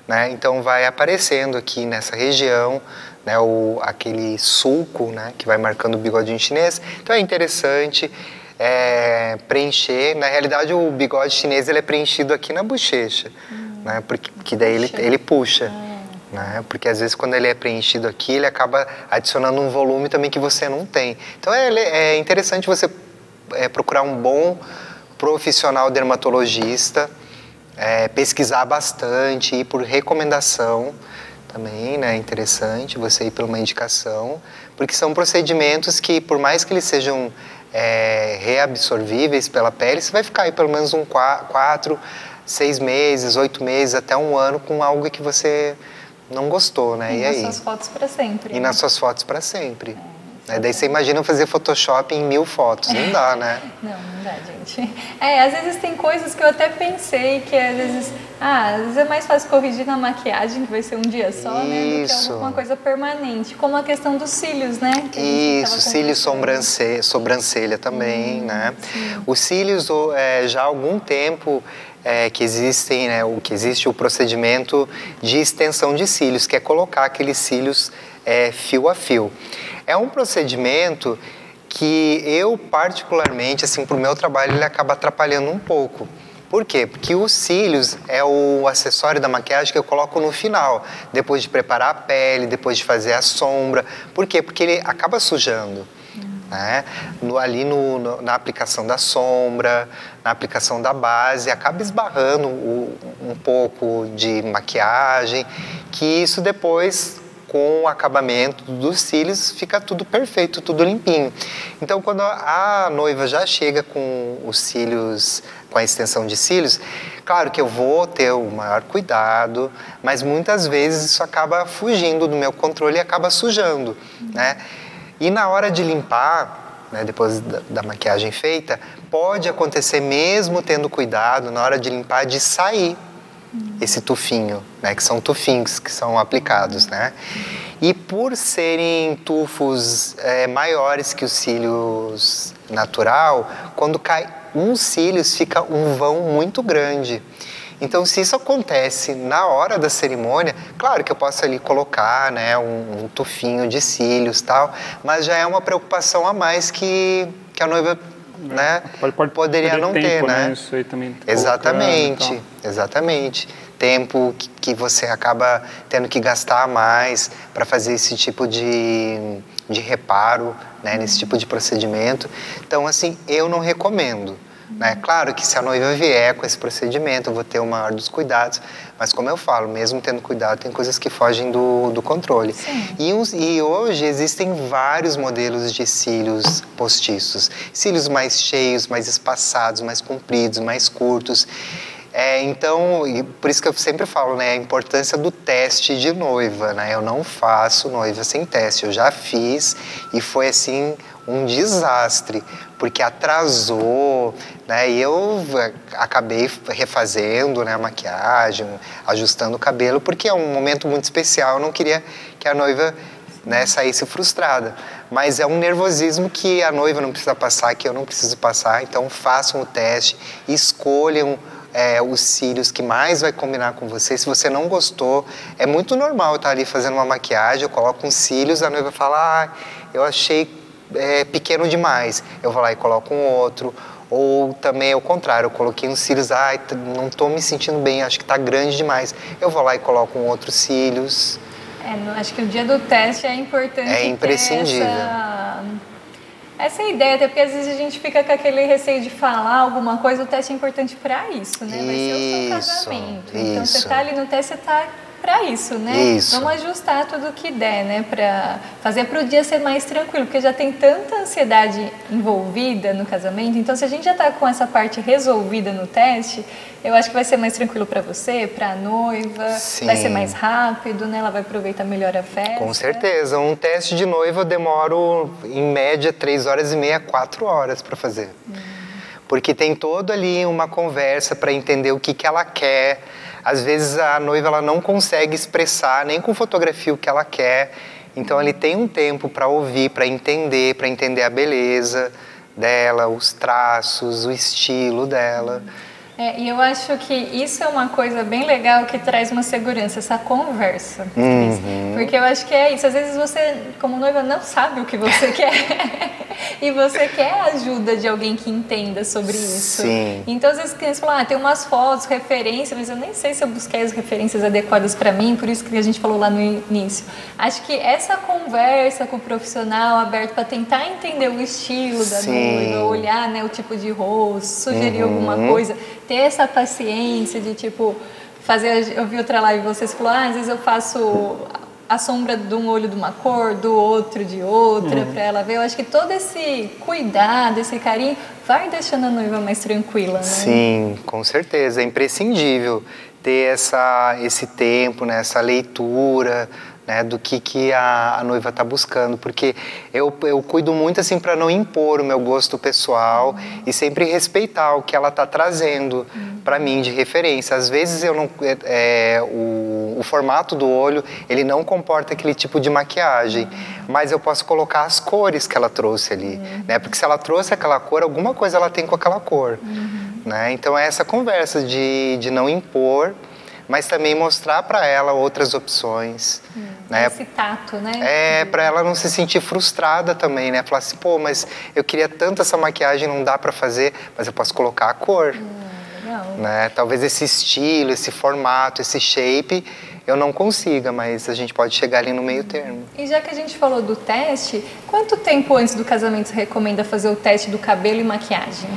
[SPEAKER 1] Né? Então vai aparecendo aqui nessa região né, o, aquele sulco né, que vai marcando o bigodinho chinês. Então é interessante é, preencher. Na realidade, o bigode chinês ele é preenchido aqui na bochecha, hum. né, porque que daí ele, ele puxa. Ah né? Porque às vezes quando ele é preenchido aqui, ele acaba adicionando um volume também que você não tem. Então é, é interessante você é, procurar um bom profissional dermatologista, é, pesquisar bastante, ir por recomendação também, né? É interessante você ir por uma indicação, porque são procedimentos que, por mais que eles sejam é, reabsorvíveis pela pele, você vai ficar aí pelo menos um quatro, seis meses, oito meses, até um ano com algo que você não gostou, né?
[SPEAKER 2] E,
[SPEAKER 1] e
[SPEAKER 2] nas
[SPEAKER 1] aí?
[SPEAKER 2] suas fotos para sempre.
[SPEAKER 1] E né? nas suas fotos para sempre. Né? Daí você imagina fazer Photoshop em mil fotos, não dá, né?
[SPEAKER 2] não, não dá, gente. É, às vezes tem coisas que eu até pensei que às vezes, ah, às vezes é mais fácil corrigir na maquiagem, que vai ser um dia só, né? Do que alguma coisa permanente, como a questão dos cílios, né?
[SPEAKER 1] Isso, cílios, sobrancelha, sobrancelha também, hum, né? Sim. Os cílios, é, já há algum tempo, é, que existem, né, o que existe o procedimento de extensão de cílios, que é colocar aqueles cílios é, fio a fio. É um procedimento que eu particularmente, assim, para o meu trabalho, ele acaba atrapalhando um pouco. Por quê? Porque os cílios é o acessório da maquiagem que eu coloco no final, depois de preparar a pele, depois de fazer a sombra. Por quê? Porque ele acaba sujando. Né? No, ali no, no, na aplicação da sombra, na aplicação da base, acaba esbarrando o, um pouco de maquiagem, que isso depois com o acabamento dos cílios, fica tudo perfeito, tudo limpinho. Então, quando a noiva já chega com os cílios, com a extensão de cílios, claro que eu vou ter o maior cuidado, mas muitas vezes isso acaba fugindo do meu controle e acaba sujando, né? E na hora de limpar, né, depois da, da, maquiagem feita, pode acontecer mesmo tendo cuidado na hora de limpar de sair esse tufinho, né, que são tufinhos que são aplicados, né? E por serem tufos é, maiores que os cílios natural, quando cai uns cílios fica um vão muito grande. Então, se isso acontece na hora da cerimônia, claro que eu posso ali colocar, né, um, um tufinho de cílios tal, mas já é uma preocupação a mais que, que a noiva né,
[SPEAKER 3] pode, pode
[SPEAKER 1] poderia não
[SPEAKER 3] tempo,
[SPEAKER 1] ter, né?
[SPEAKER 3] né? Isso aí também
[SPEAKER 1] exatamente, exatamente. Tempo que, que, você acaba tendo que gastar mais para fazer esse tipo de, de reparo, né, nesse tipo de procedimento. Então, assim, eu não recomendo. Né? Claro que se a noiva vier com esse procedimento, eu vou ter o maior dos cuidados, mas como eu falo, mesmo tendo cuidado, tem coisas que fogem do, do controle. E, e, hoje existem vários modelos de cílios postiços. Cílios mais cheios, mais espaçados, mais compridos, mais curtos. É, então, por isso que eu sempre falo, né, a importância do teste de noiva, né? Eu não faço noiva sem teste, eu já fiz e foi assim um desastre, porque atrasou, né? E eu acabei refazendo né, a maquiagem, ajustando o cabelo, porque é um momento muito especial, eu não queria que a noiva né, saísse frustrada. Mas é um nervosismo que a noiva não precisa passar, que eu não preciso passar, então façam o teste, escolham é, os cílios que mais vai combinar com você. Se você não gostou, é muito normal eu estar ali fazendo uma maquiagem, eu coloco uns cílios, a noiva fala, ah, eu achei é, pequeno demais. Eu vou lá e coloco um outro. Ou também ao contrário, eu coloquei uns cílios, ah, não estou me sentindo bem, acho que está grande demais. Eu vou lá e coloco um outros cílios.
[SPEAKER 2] É, acho que o dia do teste é importante.
[SPEAKER 1] É imprescindível.
[SPEAKER 2] Essa, essa ideia, até porque às vezes a gente fica com aquele receio de falar alguma coisa, o teste é importante para isso, né? Vai ser o seu casamento. Isso. Então você está ali no teste, você está para isso, né?
[SPEAKER 1] Isso.
[SPEAKER 2] Vamos ajustar tudo o que der, né? Para fazer para o dia ser mais tranquilo, porque já tem tanta ansiedade envolvida no casamento. Então, se a gente já está com essa parte resolvida no teste, eu acho que vai ser mais tranquilo para você, para a noiva,
[SPEAKER 1] Sim.
[SPEAKER 2] vai ser mais rápido, né? Ela vai aproveitar melhor a festa.
[SPEAKER 1] Com certeza. Um teste de noiva eu demoro, em média, três horas e meia, quatro horas para fazer. Hum. Porque tem todo ali uma conversa para entender o que, que ela quer às vezes a noiva ela não consegue expressar nem com fotografia o que ela quer. Então ele tem um tempo para ouvir, para entender, para entender a beleza dela, os traços, o estilo dela.
[SPEAKER 2] É, e eu acho que isso é uma coisa bem legal que traz uma segurança, essa conversa.
[SPEAKER 1] Uhum.
[SPEAKER 2] Porque eu acho que é isso. Às vezes você, como noiva, não sabe o que você quer. e você quer a ajuda de alguém que entenda sobre isso.
[SPEAKER 1] Sim.
[SPEAKER 2] Então, às vezes, crianças falam, ah, tem umas fotos, referências, mas eu nem sei se eu busquei as referências adequadas para mim, por isso que a gente falou lá no início. Acho que essa conversa com o profissional aberto para tentar entender o estilo da Sim. noiva, olhar né, o tipo de rosto, sugerir uhum. alguma coisa ter essa paciência de tipo fazer. Eu vi outra live vocês falou, ah, às vezes eu faço a sombra de um olho de uma cor, do outro de outra, uhum. para ela ver. Eu acho que todo esse cuidado, esse carinho, vai deixando a noiva mais tranquila, né?
[SPEAKER 1] Sim, com certeza, é imprescindível ter essa, esse tempo, né, essa leitura, né, do que, que a, a noiva está buscando, porque eu, eu cuido muito assim para não impor o meu gosto pessoal uhum. e sempre respeitar o que ela está trazendo uhum. para mim de referência. Às vezes eu não, é, é, o, o, formato do olho ele não comporta aquele tipo de maquiagem, uhum. mas eu posso colocar as cores que ela trouxe ali, né, porque se ela trouxe aquela cor, alguma coisa ela tem com aquela cor, né? Então é essa conversa de, de não impor mas também mostrar para ela outras opções.
[SPEAKER 2] Hum, né? Esse tato, né?
[SPEAKER 1] É, para ela não se sentir frustrada também, né? Falar assim, pô, mas eu queria tanto essa maquiagem, não dá para fazer, mas eu posso colocar a cor. Hum, né? Talvez esse estilo, esse formato, esse shape eu não consiga, mas a gente pode chegar ali no meio termo.
[SPEAKER 2] E já que a gente falou do teste, quanto tempo antes do casamento você recomenda fazer o teste do cabelo e maquiagem?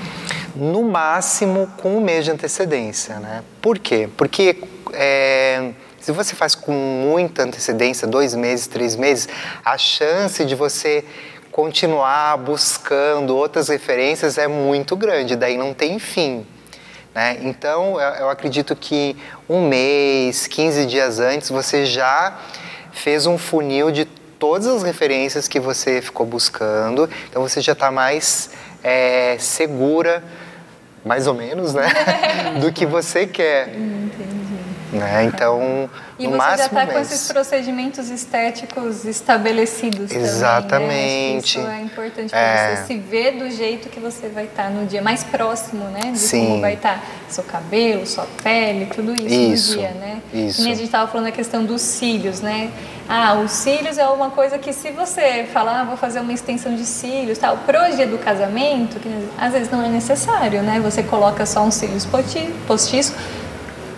[SPEAKER 1] No máximo com um mês de antecedência, né? Por quê? Porque é, se você faz com muita antecedência, dois meses, três meses, a chance de você continuar buscando outras referências é muito grande, daí não tem fim. Né? Então, eu acredito que um mês, 15 dias antes, você já fez um funil de todas as referências que você ficou buscando, então você já está mais é, segura, mais ou menos, né, do que você quer. Entendi. Né? Então,
[SPEAKER 2] e no você
[SPEAKER 1] máximo
[SPEAKER 2] já está com esses procedimentos estéticos estabelecidos
[SPEAKER 1] Exatamente.
[SPEAKER 2] Também, né? Isso é importante para é... você se ver do jeito que você vai estar tá no dia mais próximo, né? De
[SPEAKER 1] Sim.
[SPEAKER 2] como vai estar tá seu cabelo, sua pele, tudo isso,
[SPEAKER 1] isso
[SPEAKER 2] no dia, né?
[SPEAKER 1] Isso.
[SPEAKER 2] E a gente estava falando a questão dos cílios, né? Ah, os cílios é uma coisa que se você falar, ah, vou fazer uma extensão de cílios, tal, pro dia do casamento, que às vezes não é necessário, né? Você coloca só um cílios postiço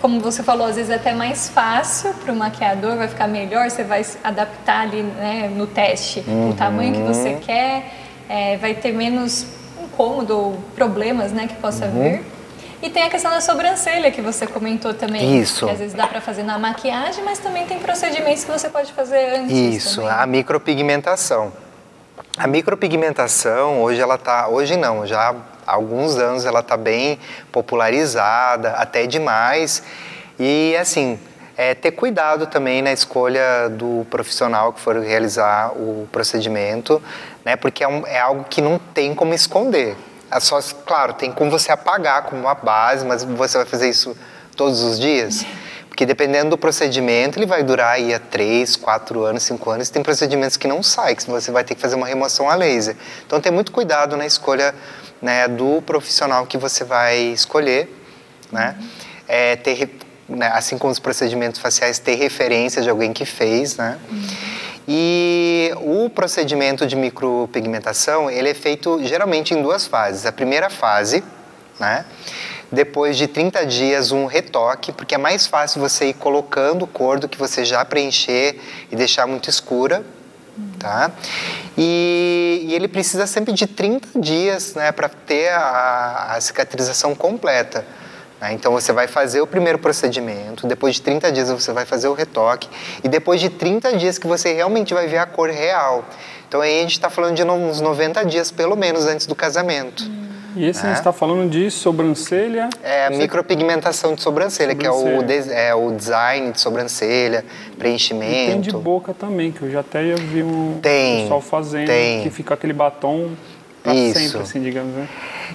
[SPEAKER 2] como você falou, às vezes é até mais fácil para o maquiador, vai ficar melhor, você vai adaptar ali né, no teste uhum. o tamanho que você quer, é, vai ter menos incômodo ou problemas né, que possa uhum. vir. E tem a questão da sobrancelha que você comentou também.
[SPEAKER 1] Isso.
[SPEAKER 2] Que às vezes dá para fazer na maquiagem, mas também tem procedimentos que você pode fazer antes.
[SPEAKER 1] Isso,
[SPEAKER 2] também.
[SPEAKER 1] a micropigmentação. A micropigmentação hoje ela tá, hoje não, já há alguns anos ela está bem popularizada, até demais. E assim, é, ter cuidado também na escolha do profissional que for realizar o procedimento, né? Porque é, um, é algo que não tem como esconder. É só, claro, tem como você apagar como uma base, mas você vai fazer isso todos os dias. Porque dependendo do procedimento, ele vai durar aí a 3, 4 anos, 5 anos. Tem procedimentos que não saem, que você vai ter que fazer uma remoção a laser. Então, tem muito cuidado na escolha né, do profissional que você vai escolher, né? É, ter, né, assim como os procedimentos faciais, ter referência de alguém que fez, né? E o procedimento de micropigmentação, ele é feito geralmente em duas fases. A primeira fase, né? Depois de 30 dias, um retoque, porque é mais fácil você ir colocando cor do que você já preencher e deixar muito escura, tá? E, e, ele precisa sempre de 30 dias né, para ter a, a, cicatrização completa. Né? Então você vai fazer o primeiro procedimento, depois de 30 dias você vai fazer o retoque, e depois de 30 dias que você realmente vai ver a cor real. Então aí a gente está falando de uns 90 dias pelo menos antes do casamento. Hum.
[SPEAKER 3] E esse é. a gente está falando de sobrancelha?
[SPEAKER 1] É micropigmentação de sobrancelha, sobrancelha, que é o, é o design de sobrancelha, preenchimento. E
[SPEAKER 3] tem de boca também, que eu já até já vi um
[SPEAKER 1] tem,
[SPEAKER 3] pessoal fazendo,
[SPEAKER 1] tem.
[SPEAKER 3] que fica aquele batom para sempre, assim, digamos, né?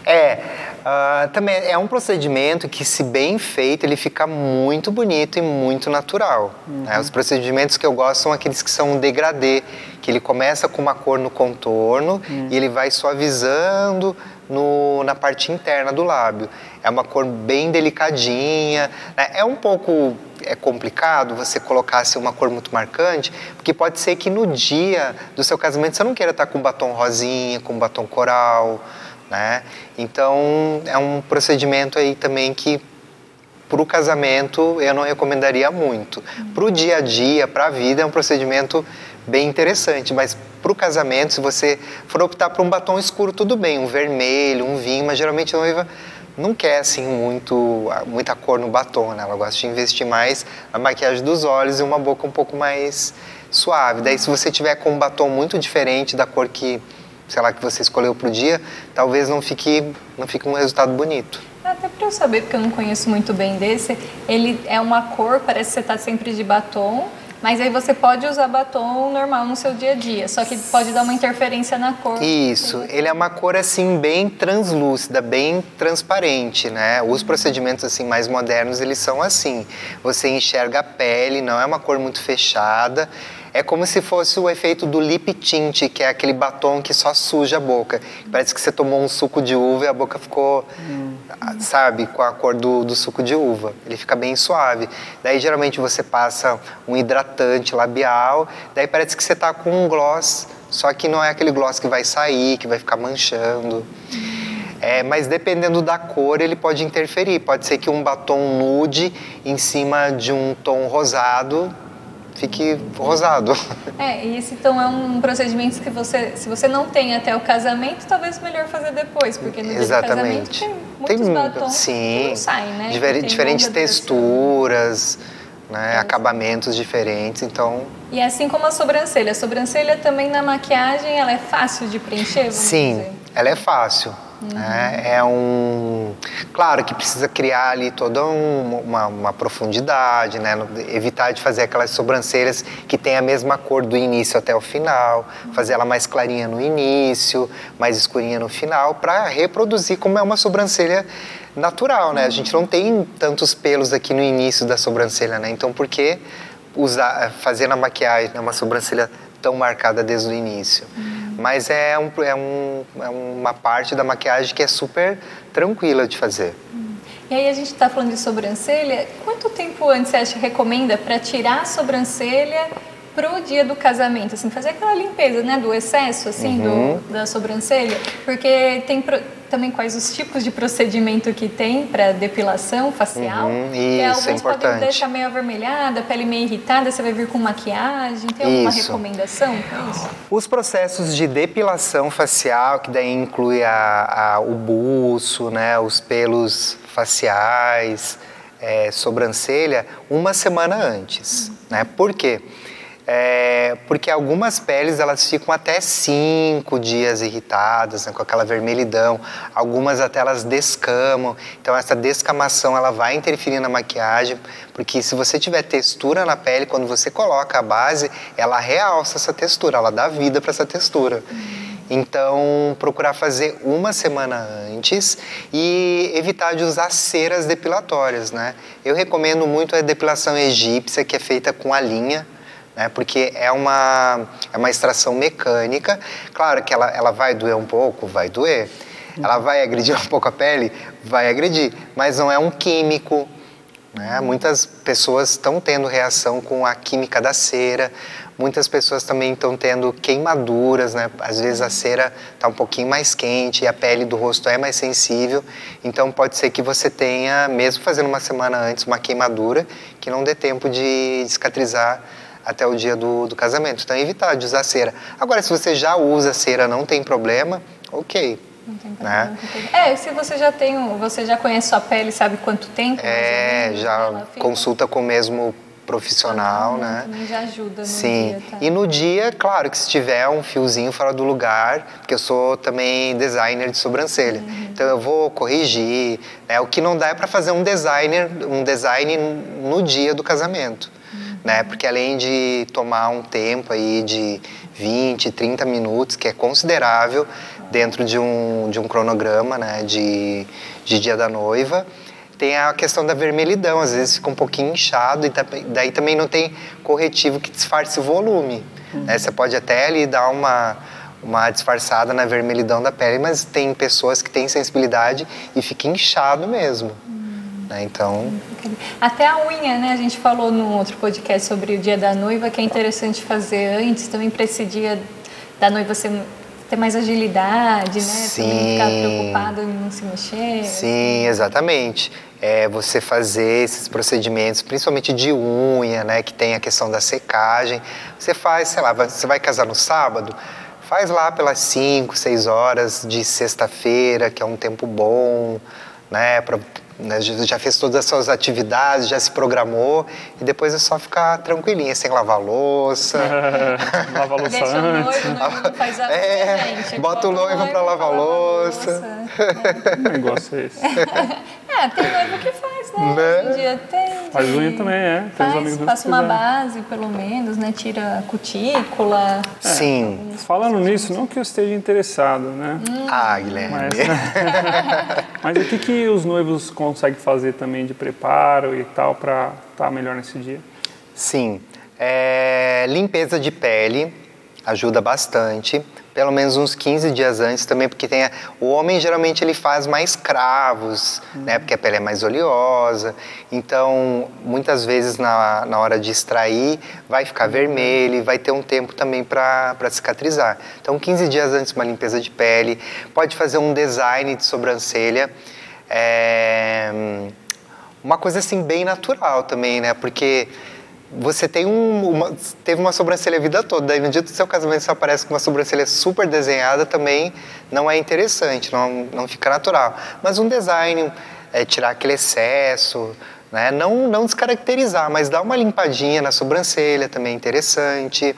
[SPEAKER 1] É, uh, também é um procedimento que, se bem feito, ele fica muito bonito e muito natural. Uhum. Né? Os procedimentos que eu gosto são aqueles que são degradê, que ele começa com uma cor no contorno uhum. e ele vai suavizando, no, na parte interna do lábio. É uma cor bem delicadinha. Né? É um pouco é complicado você colocar assim, uma cor muito marcante, porque pode ser que no dia do seu casamento você não queira estar com batom rosinha, com batom coral, né? Então é um procedimento aí também que para o casamento eu não recomendaria muito. Para o dia a dia, para a vida, é um procedimento bem interessante, mas para o casamento, se você for optar por um batom escuro, tudo bem, um vermelho, um vinho, mas geralmente a noiva não quer assim muito muita cor no batom, né? Ela gosta de investir mais na maquiagem dos olhos e uma boca um pouco mais suave. Daí se você tiver com um batom muito diferente da cor que, sei lá, que você escolheu para o dia, talvez não fique não fique um resultado bonito.
[SPEAKER 2] Até para eu saber, porque eu não conheço muito bem desse, ele é uma cor, parece que você está sempre de batom, mas aí você pode usar batom normal no seu dia a dia, só que pode dar uma interferência na cor.
[SPEAKER 1] Isso, ele é uma cor assim bem translúcida, bem transparente, né? Os procedimentos assim mais modernos, eles são assim. Você enxerga a pele, não é uma cor muito fechada. É como se fosse o efeito do lip tint, que é aquele batom que só suja a boca. Parece que você tomou um suco de uva e a boca ficou, hum. sabe, com a cor do, do suco de uva. Ele fica bem suave. Daí geralmente você passa um hidratante labial, daí parece que você está com um gloss, só que não é aquele gloss que vai sair, que vai ficar manchando. É, mas dependendo da cor, ele pode interferir. Pode ser que um batom nude em cima de um tom rosado fique rosado.
[SPEAKER 2] É, e esse então é um procedimento que você, se você não tem até o casamento, talvez melhor fazer depois, porque no Exatamente. dia do casamento tem muitos tem, batons sim, que não saem, né?
[SPEAKER 1] Diver, diferentes texturas, né, é. acabamentos diferentes, então...
[SPEAKER 2] E assim como a sobrancelha, a sobrancelha também na maquiagem, ela é fácil de preencher,
[SPEAKER 1] Sim,
[SPEAKER 2] dizer?
[SPEAKER 1] ela é fácil. Uhum. É, um. Claro que precisa criar ali toda um, uma, uma, profundidade, né? Evitar de fazer aquelas sobrancelhas que tem a mesma cor do início até o final, uhum. fazer ela mais clarinha no início, mais escurinha no final, para reproduzir como é uma sobrancelha natural, né? A gente não tem tantos pelos aqui no início da sobrancelha, né? Então por que usar, fazer na maquiagem né, uma sobrancelha tão marcada desde o início? Mas é, um, é, um, é uma parte da maquiagem que é super tranquila de fazer.
[SPEAKER 2] E aí a gente está falando de sobrancelha. Quanto tempo antes você acha que recomenda para tirar a sobrancelha pro dia do casamento, assim, fazer aquela limpeza, né, do excesso, assim, uhum. do, da sobrancelha, porque tem pro, também quais os tipos de procedimento que tem para depilação facial.
[SPEAKER 1] Uhum. Isso, alguns é importante. podem
[SPEAKER 2] deixar meio avermelhada, pele meio irritada, você vai vir com maquiagem. Tem alguma isso. recomendação isso?
[SPEAKER 1] Os processos de depilação facial, que daí inclui a, a o buço, né, os pelos faciais, é, sobrancelha, uma semana antes, uhum. né? Por quê? É, porque algumas peles elas ficam até cinco dias irritadas, né, com aquela vermelhidão. Algumas até elas descamam. Então essa descamação ela vai interferir na maquiagem, porque se você tiver textura na pele, quando você coloca a base, ela realça essa textura, ela dá vida para essa textura. Então, procurar fazer uma semana antes e evitar de usar ceras depilatórias, né? Eu recomendo muito a depilação egípcia, que é feita com a linha, né? Porque é uma, é uma extração mecânica. Claro que ela, ela vai doer um pouco, vai doer. Ela vai agredir um pouco a pele, vai agredir, mas não é um químico. Né? Muitas pessoas estão tendo reação com a química da cera, muitas pessoas também estão tendo queimaduras, né? Às vezes a cera está um pouquinho mais quente e a pele do rosto é mais sensível, então pode ser que você tenha, mesmo fazendo uma semana antes, uma queimadura que não dê tempo de cicatrizar até o dia do, do casamento. Então, evitar de usar cera. Agora, se você já usa cera, não tem problema, ok.
[SPEAKER 2] Não tem problema. Né? É, se você já tem, você já conhece sua pele, sabe quanto tempo?
[SPEAKER 1] É, já consulta com o mesmo profissional, ah, né?
[SPEAKER 2] Também já ajuda no
[SPEAKER 1] Sim.
[SPEAKER 2] dia, tá?
[SPEAKER 1] E no dia, claro, que se tiver um fiozinho fora do lugar, porque eu sou também designer de sobrancelha. Uhum. Então eu vou corrigir, né? O que não dá é para fazer um designer, um design no dia do casamento né? Porque além de tomar um tempo aí de 20, 30 minutos, que é considerável dentro de um, de um cronograma, né? De, de dia da noiva, tem a questão da vermelhidão, às vezes fica um pouquinho inchado e daí também não tem corretivo que disfarce o volume. Uhum. Né? Você pode até ali dar uma, uma disfarçada na vermelhidão da pele, mas tem pessoas que têm sensibilidade e fica inchado mesmo. Né? Então.
[SPEAKER 2] Até a unha, né? A gente falou no outro podcast sobre o dia da noiva, que é interessante fazer antes, também para esse dia da noiva ser, ter mais agilidade, né? Sim. Também ficar preocupado em não se mexer.
[SPEAKER 1] Sim, exatamente. É você fazer esses procedimentos, principalmente de unha, né? Que tem a questão da secagem. Você faz, sei lá, você vai casar no sábado, faz lá pelas 5, 6 horas de sexta-feira, que é um tempo bom, né? Pra né, já já fez todas as suas atividades, já se programou e depois é só ficar tranquilinha, sem lavar louça.
[SPEAKER 3] Lava a louça
[SPEAKER 2] Deixa o noivo,
[SPEAKER 3] antes.
[SPEAKER 2] o noivo faz a
[SPEAKER 1] É,
[SPEAKER 2] gente.
[SPEAKER 1] bota o noivo pra lavar louça.
[SPEAKER 3] Que negócio é esse?
[SPEAKER 2] É, tem noivo que faz, né?
[SPEAKER 1] Né?
[SPEAKER 2] Hoje em dia tem.
[SPEAKER 3] Faz unha também, é. Tem
[SPEAKER 2] Faz,
[SPEAKER 3] amigos que
[SPEAKER 2] uma base, pelo menos, né? Tira cutícula.
[SPEAKER 1] Sim.
[SPEAKER 3] Falando nisso, não que eu esteja interessado, né?
[SPEAKER 1] Ah, Guilherme.
[SPEAKER 3] Mas, mas o que, que os noivos conseguem fazer também de preparo e tal para estar melhor nesse dia?
[SPEAKER 1] Sim. É, limpeza de pele ajuda bastante. Pelo menos uns 15 dias antes também, porque tem a- o homem geralmente ele faz mais cravos, né? Porque a pele é mais oleosa. Então, muitas vezes na, na hora de extrair, vai ficar vermelho e vai ter um tempo também para cicatrizar. Então, 15 dias antes, uma limpeza de pele. Pode fazer um design de sobrancelha. É, uma coisa assim bem natural também, né? Porque você tem um, uma, teve uma sobrancelha a vida toda, daí no dia do seu casamento você aparece com uma sobrancelha super desenhada também não é interessante, não, não fica natural. Mas um design, é, tirar aquele excesso, né? não, não descaracterizar, mas dar uma limpadinha na sobrancelha também é interessante.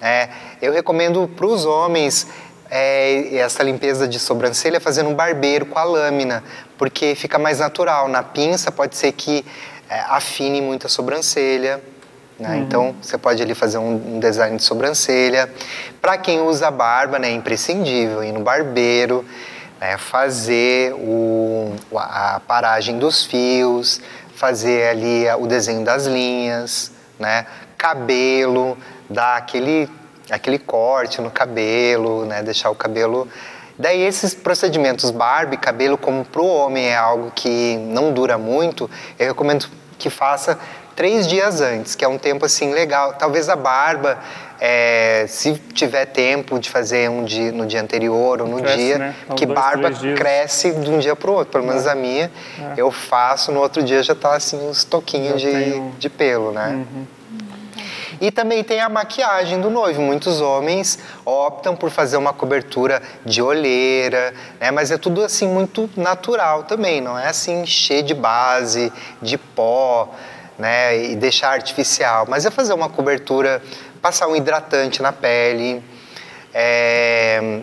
[SPEAKER 1] Né? Eu recomendo para os homens é, essa limpeza de sobrancelha fazendo um barbeiro com a lâmina, porque fica mais natural. Na pinça pode ser que é, afine muito a sobrancelha. Né? Então você pode ali fazer um, um design de sobrancelha. Para quem usa barba, né, é imprescindível ir no barbeiro, né, fazer o, a paragem dos fios, fazer ali o desenho das linhas, né? cabelo, dar aquele, aquele corte no cabelo, né? deixar o cabelo. Daí esses procedimentos barba e cabelo, como para o homem é algo que não dura muito, eu recomendo que faça três dias antes, que é um tempo assim legal. Talvez a barba, é, se tiver tempo de fazer um dia, no dia anterior ou no
[SPEAKER 3] Cresce,
[SPEAKER 1] dia,
[SPEAKER 3] né?
[SPEAKER 1] Que
[SPEAKER 3] dois,
[SPEAKER 1] barba cresce de um dia para o outro. Pelo menos a minha, eu faço, no outro dia já tá assim uns toquinhos de,
[SPEAKER 3] um-
[SPEAKER 1] de pelo, né? E também tem a maquiagem do noivo. Muitos homens optam por fazer uma cobertura de olheira, né? Mas é tudo assim muito natural também, não é assim cheio de base, de pó, né? E deixar artificial. Mas é fazer uma cobertura, passar um hidratante na pele, é,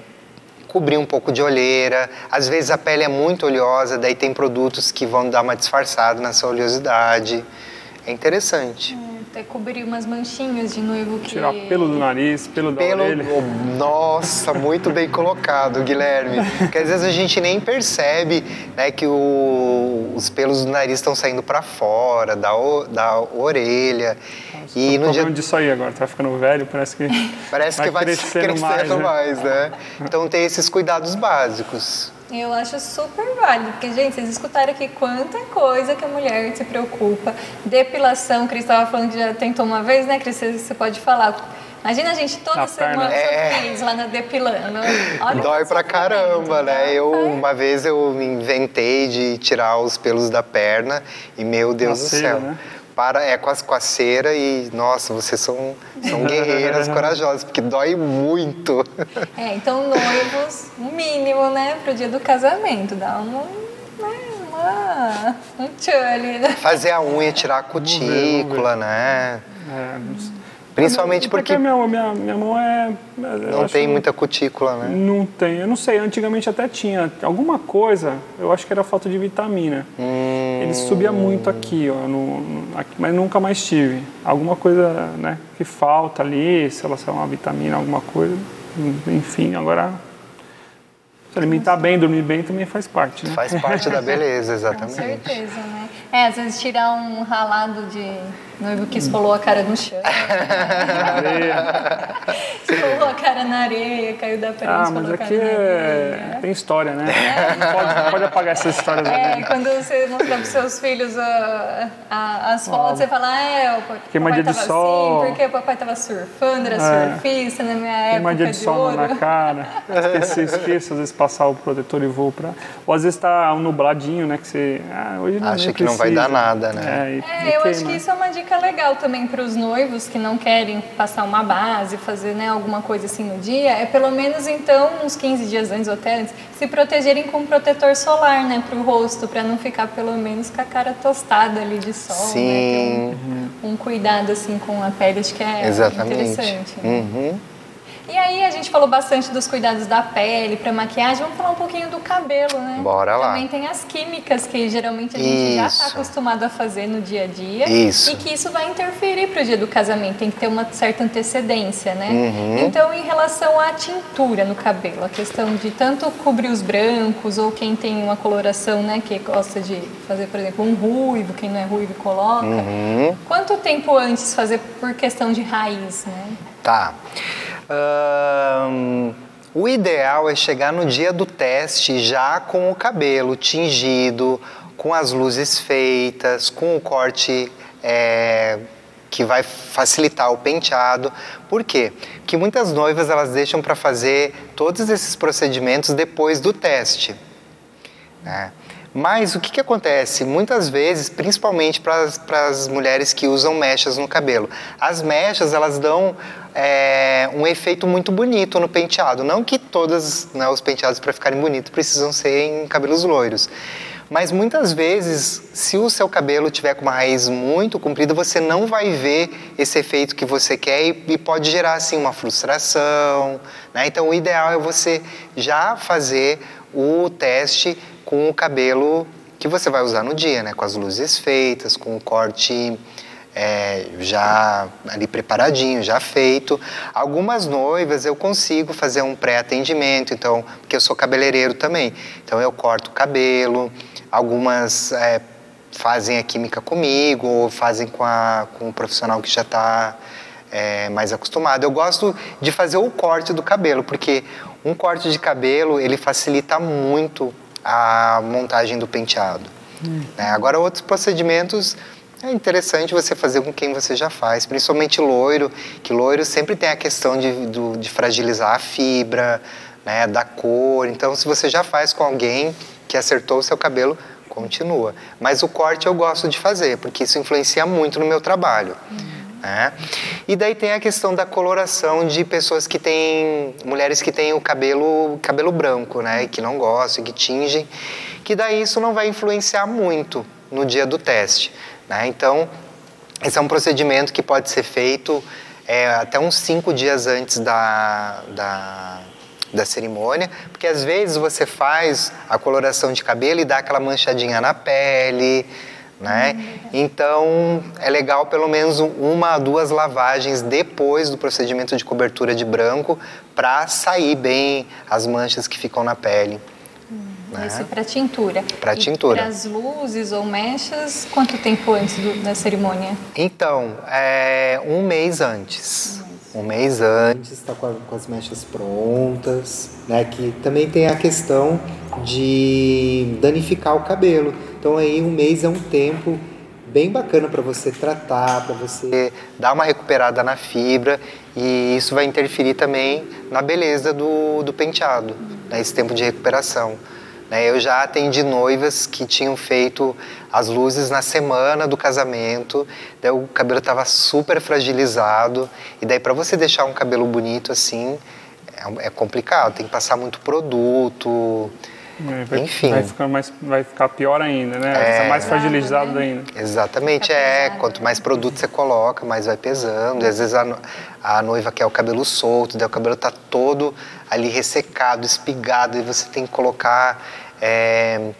[SPEAKER 1] cobrir um pouco de olheira. Às vezes a pele é muito oleosa, daí tem produtos que vão dar uma disfarçada nessa oleosidade. É interessante.
[SPEAKER 2] Até cobrir umas manchinhas de noivo que.
[SPEAKER 3] Tirar pelo do nariz, pelo da
[SPEAKER 1] Pelo,
[SPEAKER 3] orelha.
[SPEAKER 1] oh, nossa, muito bem colocado, Guilherme. Porque às vezes a gente nem percebe né, que o- os pelos do nariz estão saindo para fora, da, o- da orelha. E no dia
[SPEAKER 3] problema disso aí agora, tá ficando velho, parece que
[SPEAKER 1] parece que vai crescendo, mais, né? Então tem esses cuidados básicos.
[SPEAKER 2] Eu acho super válido, porque, gente, vocês escutaram aqui quanta coisa que a mulher se preocupa. Depilação, Cris estava falando que já tentou uma vez, né, Cris? Você pode falar. Imagina a gente toda
[SPEAKER 3] Na
[SPEAKER 2] semana.
[SPEAKER 1] É.
[SPEAKER 2] lá na depilando. Olha
[SPEAKER 1] Dói pra caramba, né? Eu, uma vez eu me inventei de tirar os pelos da perna e, meu Deus
[SPEAKER 3] Com a
[SPEAKER 1] do céu.
[SPEAKER 3] né?
[SPEAKER 1] Para, é com a, com a cera e, nossa, vocês são, são guerreiras corajosas, porque dói muito.
[SPEAKER 2] É, então noivos, no mínimo, né, pro dia do casamento, dá um, né, uma, um tchan ali, né?
[SPEAKER 1] Fazer a unha, tirar a
[SPEAKER 3] ver,
[SPEAKER 1] cutícula, né?
[SPEAKER 3] É, não sei.
[SPEAKER 1] Principalmente porque
[SPEAKER 3] minha, minha, minha mão é. eu
[SPEAKER 1] não tem muita cutícula, né?
[SPEAKER 3] Não tem, eu não sei, antigamente até tinha. Alguma coisa, eu acho que era falta de vitamina.
[SPEAKER 1] Hum,
[SPEAKER 3] Ele subia muito aqui, ó, no, no- aqui, mas nunca mais tive. Alguma coisa, né, que falta ali, sei lá, se é uma vitamina, alguma coisa. Enfim, agora. Se alimentar bem, dormir bem também faz parte, né?
[SPEAKER 1] faz parte da beleza,
[SPEAKER 2] Com
[SPEAKER 1] exatamente.
[SPEAKER 2] certeza, né? É, às vezes tirar um ralado de noivo que esfolou a cara no chão,
[SPEAKER 3] Areia.
[SPEAKER 2] esfolou a cara na areia, caiu da frente,
[SPEAKER 3] Ah,
[SPEAKER 2] esfolou
[SPEAKER 3] mas
[SPEAKER 2] a cara
[SPEAKER 3] aqui
[SPEAKER 2] na
[SPEAKER 3] é...
[SPEAKER 2] areia.
[SPEAKER 3] tem história, né? Pode, pode apagar essas histórias
[SPEAKER 2] É, quando você mostra para seus filhos a- a- as fotos, você fala, ah, é, o papai
[SPEAKER 3] Queimadinha de
[SPEAKER 2] tava
[SPEAKER 3] sol.
[SPEAKER 2] assim, porque o papai tava surfando, era
[SPEAKER 3] É.
[SPEAKER 2] surfista na minha época
[SPEAKER 3] uma dia de
[SPEAKER 2] de
[SPEAKER 3] sol
[SPEAKER 2] ouro.
[SPEAKER 3] na cara. Esqueci, esqueço, às vezes passar o protetor e vou pra. Ou às vezes tá um nubladinho, né? Que você. Ah, hoje não
[SPEAKER 1] Acha que não vai
[SPEAKER 3] precisa.
[SPEAKER 1] dar nada, né?
[SPEAKER 3] É, e,
[SPEAKER 2] É,
[SPEAKER 3] e
[SPEAKER 2] eu acho
[SPEAKER 3] queima.
[SPEAKER 2] que isso é uma dica legal também para os noivos que não querem passar uma base, fazer né, alguma coisa assim no dia, é pelo menos então uns 15 dias antes ou até antes, se protegerem com protetor solar, né, para o rosto, para não ficar pelo menos com a cara tostada ali de sol,
[SPEAKER 1] Sim.
[SPEAKER 2] né? Um, um, cuidado assim com a pele, acho que é
[SPEAKER 1] Exatamente.
[SPEAKER 2] interessante.
[SPEAKER 1] Né? Uhum.
[SPEAKER 2] E aí a gente falou bastante dos cuidados da pele, para maquiagem, vamos falar um pouquinho do cabelo, né?
[SPEAKER 1] Bora lá.
[SPEAKER 2] Também tem as químicas que geralmente a gente tá
[SPEAKER 1] isso.
[SPEAKER 2] já está acostumado a fazer no dia a dia.
[SPEAKER 1] Isso.
[SPEAKER 2] E que isso vai interferir para o dia do casamento, tem que ter uma certa antecedência, né?
[SPEAKER 1] Uhum.
[SPEAKER 2] Então, em relação à tintura no cabelo, a questão de tanto cobrir os brancos ou quem tem uma coloração, né, que gosta de fazer, por exemplo, um ruivo, quem não é ruivo coloca.
[SPEAKER 1] Uhum.
[SPEAKER 2] Quanto tempo antes fazer por questão de raiz, né?
[SPEAKER 1] Tá. O ideal é chegar no dia do teste já com o cabelo tingido, com as luzes feitas, com o corte é, que vai facilitar o penteado. Por quê? Porque muitas noivas elas deixam para fazer todos esses procedimentos depois do teste. Né? Mas o que, que acontece? Muitas vezes, principalmente para as mulheres que usam mechas no cabelo, as mechas elas dão é, um efeito muito bonito no penteado. Não que todos né, os penteados para ficarem bonitos precisam ser em cabelos loiros. Mas muitas vezes, se o seu cabelo tiver com uma raiz muito comprida, você não vai ver esse efeito que você quer e, e pode gerar assim uma frustração. Né? Então, o ideal é você já fazer o teste com o cabelo que você vai usar no dia, né? Com as luzes feitas, com o corte é, já ali preparadinho, já feito. Algumas noivas eu consigo fazer um pré-atendimento, então, porque eu sou cabeleireiro também. Então eu corto o cabelo. Algumas é, fazem a química comigo ou fazem com, a, com um profissional que já está é, mais acostumado. Eu gosto de fazer o corte do cabelo, porque um corte de cabelo ele facilita muito a montagem do penteado. Hum. Né? Agora, outros procedimentos é interessante você fazer com quem você já faz, principalmente loiro, que loiro sempre tem a questão de, do, de fragilizar a fibra, né, da cor. Então, se você já faz com alguém que acertou o seu cabelo, continua. Mas o corte eu gosto de fazer, porque isso influencia muito no meu trabalho. Né? E daí tem a questão da coloração de pessoas que têm, mulheres que têm o cabelo, cabelo branco, né? Que não gostam, que tingem, que daí isso não vai influenciar muito no dia do teste, né? Então, esse é um procedimento que pode ser feito é, até uns cinco dias antes da, da, da cerimônia, porque às vezes você faz a coloração de cabelo e dá aquela manchadinha na pele, né? Então é legal pelo menos uma, duas lavagens depois do procedimento de cobertura de branco para sair bem as manchas que ficam na pele.
[SPEAKER 2] Hum, né? Isso para tintura.
[SPEAKER 1] Para tintura.
[SPEAKER 2] Para as luzes ou mechas, quanto tempo antes do, da cerimônia?
[SPEAKER 1] Então, é um mês antes. Um mês antes, está com, com, as mechas prontas, né? Que também tem a questão de danificar o cabelo. Então aí um mês é um tempo bem bacana para você tratar, para você dar uma recuperada na fibra e isso vai interferir também na beleza do, do penteado, né, esse tempo de recuperação. Né, eu já atendi noivas que tinham feito as luzes na semana do casamento, daí o cabelo estava super fragilizado e daí para você deixar um cabelo bonito assim é, é complicado, tem que passar muito produto,
[SPEAKER 3] é, vai,
[SPEAKER 1] Enfim.
[SPEAKER 3] Vai ficar, mais, vai ficar pior ainda, né? Vai ficar
[SPEAKER 1] É.
[SPEAKER 3] mais fragilizado ainda.
[SPEAKER 1] Exatamente, é. Quanto mais produto você coloca, mais vai pesando. E às vezes a, a noiva quer o cabelo solto, daí o cabelo tá todo ali ressecado, espigado, e você tem que colocar é,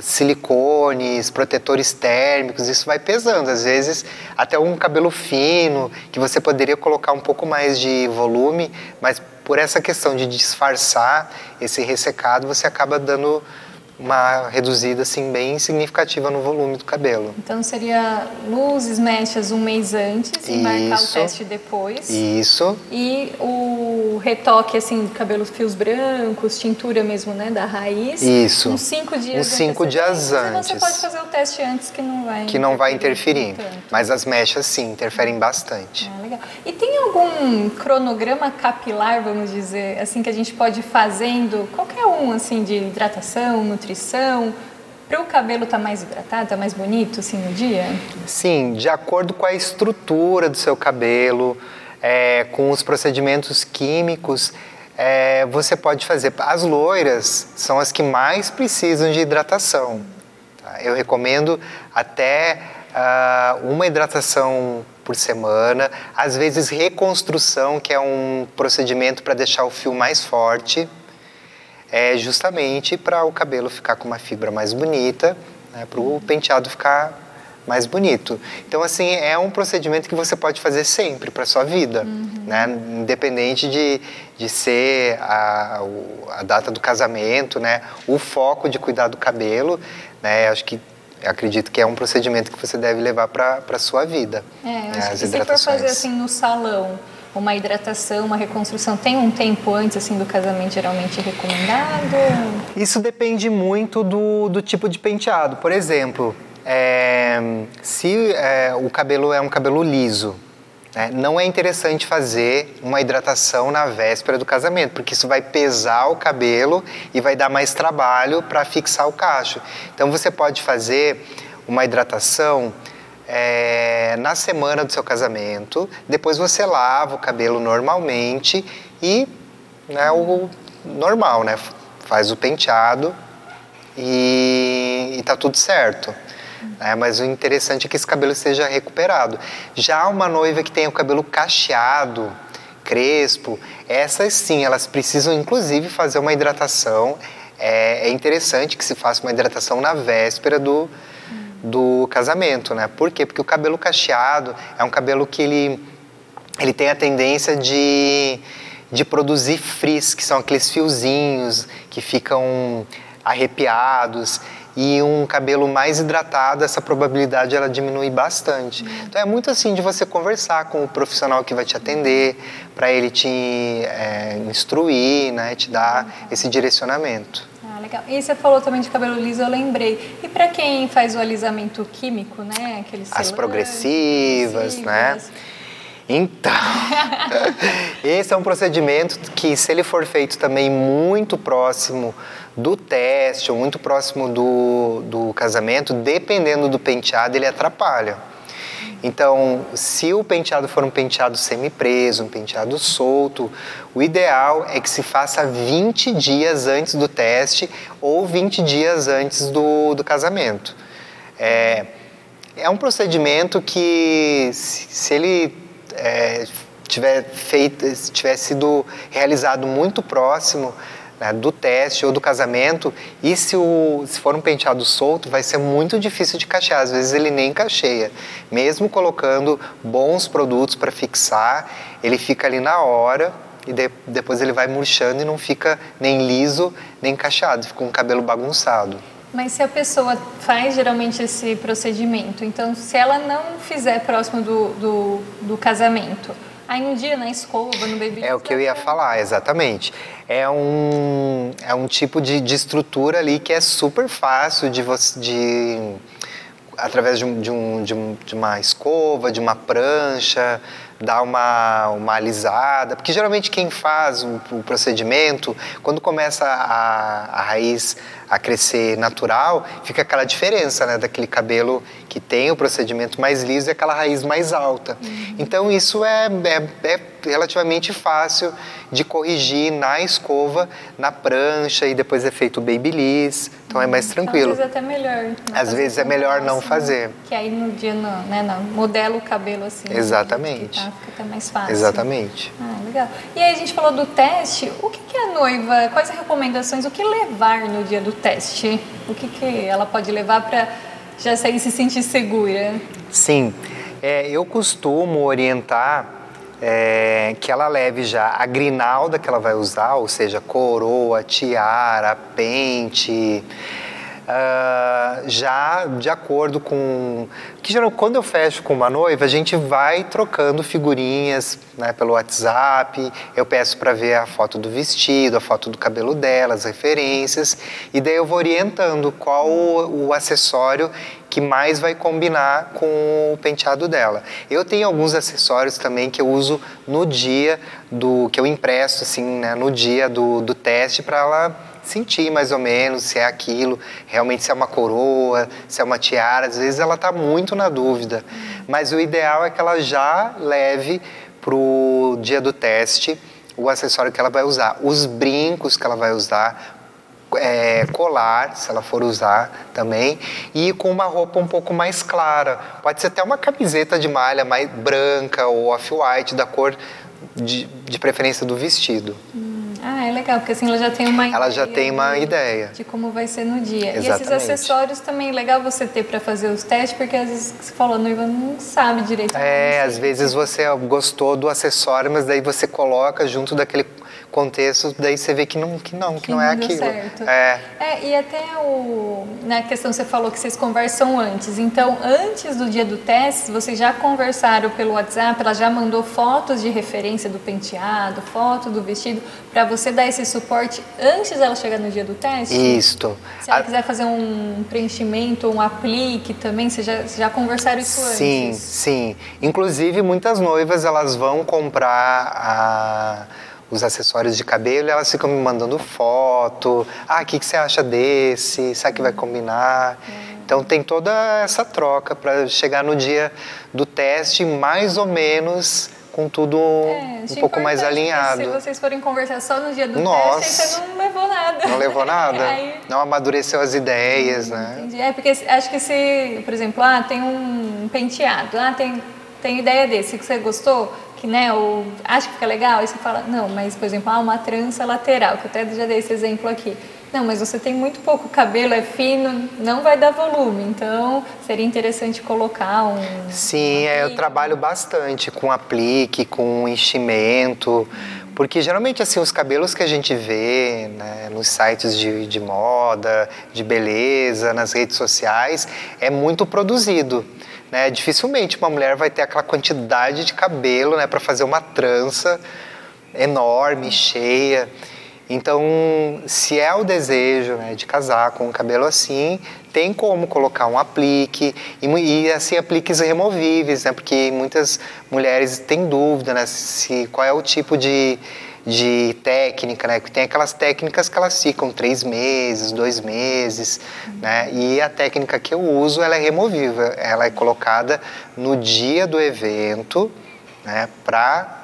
[SPEAKER 1] silicones, protetores térmicos, isso vai pesando. Às vezes, até um cabelo fino, que você poderia colocar um pouco mais de volume, mas por essa questão de disfarçar esse ressecado, você acaba dando uma reduzida assim bem significativa no volume do cabelo.
[SPEAKER 2] Então seria luzes, mechas um mês antes e marcar o teste depois.
[SPEAKER 1] Isso,
[SPEAKER 2] E o retoque, assim, do cabelo, fios brancos, tintura mesmo, né, da raiz.
[SPEAKER 1] Isso.
[SPEAKER 2] Uns cinco dias
[SPEAKER 1] Uns cinco
[SPEAKER 2] de
[SPEAKER 1] dias
[SPEAKER 2] antecedência. E
[SPEAKER 1] antes.
[SPEAKER 2] você pode fazer o teste antes que não vai
[SPEAKER 1] que não vai interferir, mas as mechas sim interferem bastante.
[SPEAKER 2] Ah, legal. E tem algum cronograma capilar, vamos dizer, assim, que a gente pode ir fazendo, qualquer um, assim, de hidratação, nutrição, para o cabelo estar mais hidratado, estar mais bonito, assim, no dia?
[SPEAKER 1] Sim, de acordo com a estrutura do seu cabelo, é, com os procedimentos químicos, é, você pode fazer. As loiras são as que mais precisam de hidratação. Tá? Eu recomendo até uh, uma hidratação por semana, às vezes reconstrução, que é um procedimento para deixar o fio mais forte, é justamente para o cabelo ficar com uma fibra mais bonita, né, para o penteado ficar mais bonito. Então, assim, é um procedimento que você pode fazer sempre para sua vida, uhum. né? Independente de, de ser a, a data do casamento, né? O foco de cuidar do cabelo, né? Acho que acredito que é um procedimento que você deve levar para a sua vida.
[SPEAKER 2] É, né? acho que se for fazer assim no salão, uma hidratação, uma reconstrução, tem um tempo antes assim do casamento geralmente recomendado?
[SPEAKER 1] Isso depende muito do, do tipo de penteado. Por exemplo, é, se é, o cabelo é um cabelo liso, né, não é interessante fazer uma hidratação na véspera do casamento, porque isso vai pesar o cabelo e vai dar mais trabalho para fixar o cacho. Então você pode fazer uma hidratação é, na semana do seu casamento, depois você lava o cabelo normalmente e né, o normal, né? Faz o penteado e, e tá tudo certo. É, mas o interessante é que esse cabelo seja recuperado. Já uma noiva que tem o cabelo cacheado, crespo, essas sim, elas precisam inclusive fazer uma hidratação. É, é interessante que se faça uma hidratação na véspera do, do casamento, né? Por quê? Porque o cabelo cacheado é um cabelo que ele, ele tem a tendência de, de produzir frizz, que são aqueles fiozinhos que ficam arrepiados e um cabelo mais hidratado, essa probabilidade ela diminui bastante. Uhum. Então é muito assim de você conversar com o profissional que vai te atender, para ele te é, instruir, né, te dar uhum. esse direcionamento.
[SPEAKER 2] Legal. E você falou também de cabelo liso, eu lembrei. E para quem faz o alisamento químico, né, aqueles
[SPEAKER 1] as progressivas, progressivas, né? Então, esse é um procedimento que, se ele for feito também muito próximo do teste ou muito próximo do, do casamento, dependendo do penteado, ele atrapalha. Então, se o penteado for um penteado semi-preso, um penteado solto, o ideal é que se faça 20 dias antes do teste ou 20 dias antes do, do casamento. É, é um procedimento que, se, ele é, tiver, feito, tiver sido realizado muito próximo né, do teste ou do casamento, e se, o, se for um penteado solto, vai ser muito difícil de cachear. Às vezes ele nem cacheia. Mesmo colocando bons produtos para fixar, ele fica ali na hora e de, depois ele vai murchando e não fica nem liso nem cacheado, fica um cabelo bagunçado.
[SPEAKER 2] Mas se a pessoa faz geralmente esse procedimento, então se ela não fizer próximo do, do, do casamento, Aí um dia na escova, no baby
[SPEAKER 1] É o que eu ia falar, exatamente. É um, é um tipo de, de estrutura ali que é super fácil de você. De, através de, um, de, um, de, um, de uma escova, de uma prancha, dar uma, uma alisada, porque geralmente quem faz o, o procedimento, quando começa a, a raiz a crescer natural, fica aquela diferença né, daquele cabelo que tem o procedimento mais liso e aquela raiz mais alta. Uhum. Então isso é, é, é, relativamente fácil de corrigir na escova, na prancha e depois é feito o babyliss, então é mais uhum. tranquilo.
[SPEAKER 2] Às vezes é até melhor.
[SPEAKER 1] Às vezes é melhor não fazer.
[SPEAKER 2] Que aí no dia não, né, não, modela o cabelo assim.
[SPEAKER 1] Exatamente.
[SPEAKER 2] Tá, fica até mais fácil.
[SPEAKER 1] Exatamente.
[SPEAKER 2] Ah, legal. E aí a gente falou do teste, o que, que a noiva, quais as recomendações, o que levar no dia do teste? O que, que ela pode levar para já sair se sentir segura?
[SPEAKER 1] Sim, é, eu costumo orientar é, que ela leve já a grinalda que ela vai usar, ou seja, coroa, tiara, pente, uh, já de acordo com. Que geral, quando eu fecho com uma noiva, a gente vai trocando figurinhas né, pelo WhatsApp. Eu peço para ver a foto do vestido, a foto do cabelo dela, as referências, e daí eu vou orientando qual o, o acessório que mais vai combinar com o penteado dela. Eu tenho alguns acessórios também que eu uso no dia do que eu empresto assim, né, no dia do, do teste para ela sentir mais ou menos se é aquilo, realmente se é uma coroa, se é uma tiara. Às vezes ela está muito na dúvida, mas o ideal é que ela já leve pro dia do teste o acessório que ela vai usar, os brincos que ela vai usar, é, colar, se ela for usar também, e com uma roupa um pouco mais clara. Pode ser até uma camiseta de malha mais branca ou off-white, da cor de, de preferência do vestido.
[SPEAKER 2] Ah, é legal, porque assim ela já tem uma
[SPEAKER 1] Ela já tem uma
[SPEAKER 2] de,
[SPEAKER 1] ideia.
[SPEAKER 2] de como vai ser no dia. E esses
[SPEAKER 1] Exatamente.
[SPEAKER 2] acessórios também é legal você ter para fazer os testes, porque às vezes você falou, a noiva não sabe direito.
[SPEAKER 1] É, às vezes você gostou do acessório, mas daí você coloca junto daquele contexto, daí você vê que não, que não, que,
[SPEAKER 2] Que
[SPEAKER 1] não é aquilo.
[SPEAKER 2] certo.
[SPEAKER 1] É.
[SPEAKER 2] É, e até o, na questão você falou que vocês conversam antes. Então, antes do dia do teste, vocês já conversaram pelo WhatsApp, ela já mandou fotos de referência do penteado, foto do vestido, para você dar esse suporte antes dela chegar no dia do teste?
[SPEAKER 1] Isto.
[SPEAKER 2] Se ela
[SPEAKER 1] A-
[SPEAKER 2] quiser fazer um preenchimento, um aplique também, vocês já, já conversaram isso
[SPEAKER 1] Sim,
[SPEAKER 2] antes?
[SPEAKER 1] sim. Inclusive, muitas noivas, elas vão comprar a- os acessórios de cabelo elas ficam me mandando foto. Ah, o que, que você acha desse? Será que vai combinar? Então, tem toda essa troca para chegar no dia do teste, mais ou menos com tudo
[SPEAKER 2] É,
[SPEAKER 1] um pouco mais alinhado.
[SPEAKER 2] Se vocês forem conversar só no dia do
[SPEAKER 1] Nossa.
[SPEAKER 2] teste, aí você não levou nada.
[SPEAKER 1] Não levou nada?
[SPEAKER 2] Aí-
[SPEAKER 1] Não amadureceu as ideias, né?
[SPEAKER 2] Entendi. É porque acho que se, por exemplo, ah, tem um penteado, ah, tem, tem ideia desse que você gostou, que né, ou acha que fica legal, aí você fala, não, mas por exemplo, ah, uma trança lateral, que eu até já dei esse exemplo aqui. Não, mas você tem muito pouco cabelo, é fino, não vai dar volume, então seria interessante colocar um.
[SPEAKER 1] Sim, é, eu trabalho bastante com aplique, com enchimento, porque geralmente assim os cabelos que a gente vê né, nos sites de, de moda, de beleza, nas redes sociais, é muito produzido. Né? Dificilmente uma mulher vai ter aquela quantidade de cabelo né, para fazer uma trança enorme, cheia. Então, se é o desejo né, de casar com um cabelo assim, tem como colocar um aplique e, e assim apliques removíveis, né? Porque muitas mulheres têm dúvida, né? Se qual é o tipo de, de técnica, né? Tem aquelas técnicas que elas ficam três meses, dois meses, né? E a técnica que eu uso, ela é removível. Ela é colocada no dia do evento, né? Para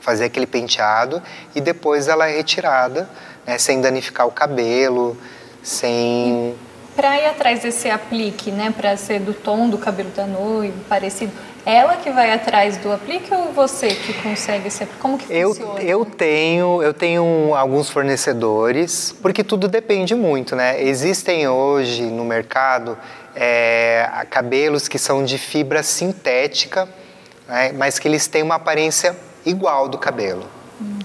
[SPEAKER 1] fazer aquele penteado e depois ela é retirada, né, sem danificar o cabelo, sem.
[SPEAKER 2] Pra ir atrás desse aplique, né, pra ser do tom do cabelo da noiva, parecido, ela que vai atrás do aplique ou você que consegue aplique? Como que
[SPEAKER 1] Eu,
[SPEAKER 2] funciona?
[SPEAKER 1] eu tenho eu tenho alguns fornecedores porque tudo depende muito né? Existem hoje no mercado é, cabelos que são de fibra sintética né, mas que eles têm uma aparência igual do cabelo.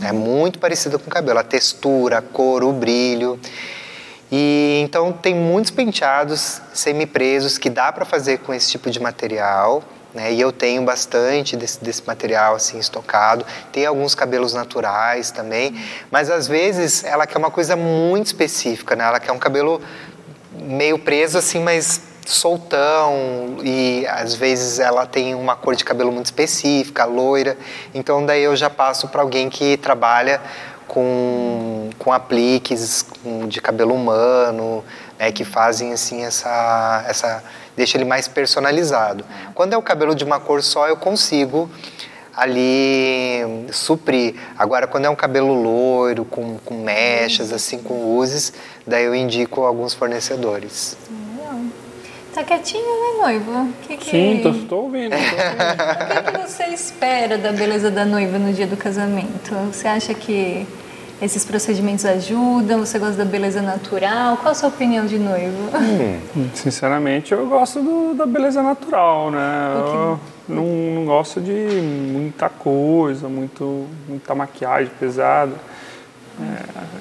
[SPEAKER 1] É muito parecida com o cabelo a textura a cor o brilho. E então tem muitos penteados semi-presos que dá para fazer com esse tipo de material, né? E eu tenho bastante desse, desse material assim estocado. Tem alguns cabelos naturais também, mas às vezes ela quer uma coisa muito específica, né? Ela quer um cabelo meio preso assim, mas soltão e às vezes ela tem uma cor de cabelo muito específica, loira. Então daí eu já passo para alguém que trabalha com, com apliques com- de cabelo humano, né, que fazem assim essa, essa deixa ele mais personalizado. Quando é o cabelo de uma cor só, eu consigo ali suprir. Agora, quando é um cabelo loiro, com, com mechas, assim, com luzes, daí eu indico alguns fornecedores.
[SPEAKER 2] Tá quietinho, né, noivo? Que que...
[SPEAKER 3] Sim, tô, tô ouvindo. tô ouvindo.
[SPEAKER 2] O que, que você espera da beleza da noiva no dia do casamento? Você acha que esses procedimentos ajudam? Você gosta da beleza natural? Qual a sua opinião de noivo?
[SPEAKER 3] Sinceramente, eu gosto do- da beleza natural, né? Eu não, não gosto de muita coisa, muito, muita maquiagem pesada.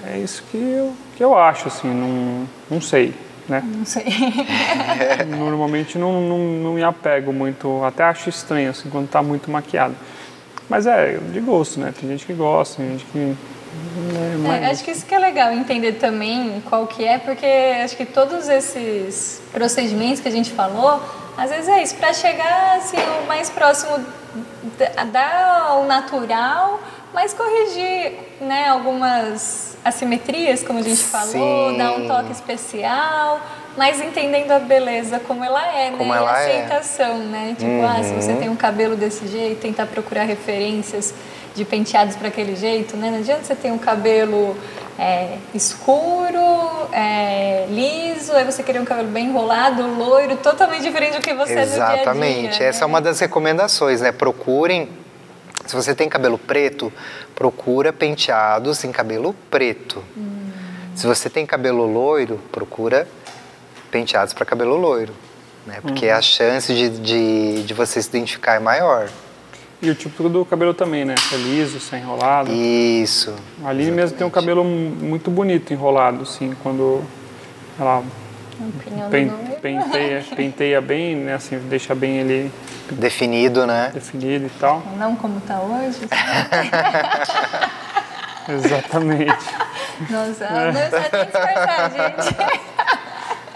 [SPEAKER 3] É, é isso que eu, que eu acho, assim, não, não sei, né?
[SPEAKER 2] Não sei.
[SPEAKER 3] Normalmente não, não, não me apego muito, até acho estranho, assim, quando tá muito maquiado. Mas é de gosto, né? Tem gente que gosta, tem gente que... né, mas-
[SPEAKER 2] É, acho que isso que é legal entender também qual que é, porque acho que todos esses procedimentos que a gente falou, às vezes é isso, para chegar assim, o mais próximo da- da ao natural, mas corrigir né, algumas assimetrias, como a gente falou,
[SPEAKER 1] Sim.
[SPEAKER 2] dar um toque especial, mais entendendo a beleza como ela é, né?
[SPEAKER 1] Como
[SPEAKER 2] e
[SPEAKER 1] ela
[SPEAKER 2] a
[SPEAKER 1] é.
[SPEAKER 2] aceitação, né? Tipo, ah, se você tem um cabelo desse jeito, tentar procurar referências de penteados para aquele jeito, né? Não adianta você ter um cabelo é, escuro, é, liso, aí você querer um cabelo bem enrolado, loiro, totalmente diferente do que você é dia a dia.
[SPEAKER 1] Exatamente. Essa é
[SPEAKER 2] né?
[SPEAKER 1] uma das recomendações, né? Procurem. Se você tem cabelo preto, procura penteados em cabelo preto. Se você tem cabelo loiro, procura penteados para cabelo loiro. Né? Porque a chance de, de, de você se identificar é maior.
[SPEAKER 3] E o tipo do cabelo também, né? Se é liso, se é enrolado.
[SPEAKER 1] Isso.
[SPEAKER 3] A Aline mesmo tem um cabelo muito bonito enrolado, assim, quando ela pen-
[SPEAKER 2] noivo.
[SPEAKER 3] penteia, penteia bem, né? Assim, deixa bem ele
[SPEAKER 1] Definido, né?
[SPEAKER 3] definido e tal.
[SPEAKER 2] Não como tá hoje.
[SPEAKER 3] Exatamente.
[SPEAKER 2] Nossa, só que disfarçar, gente.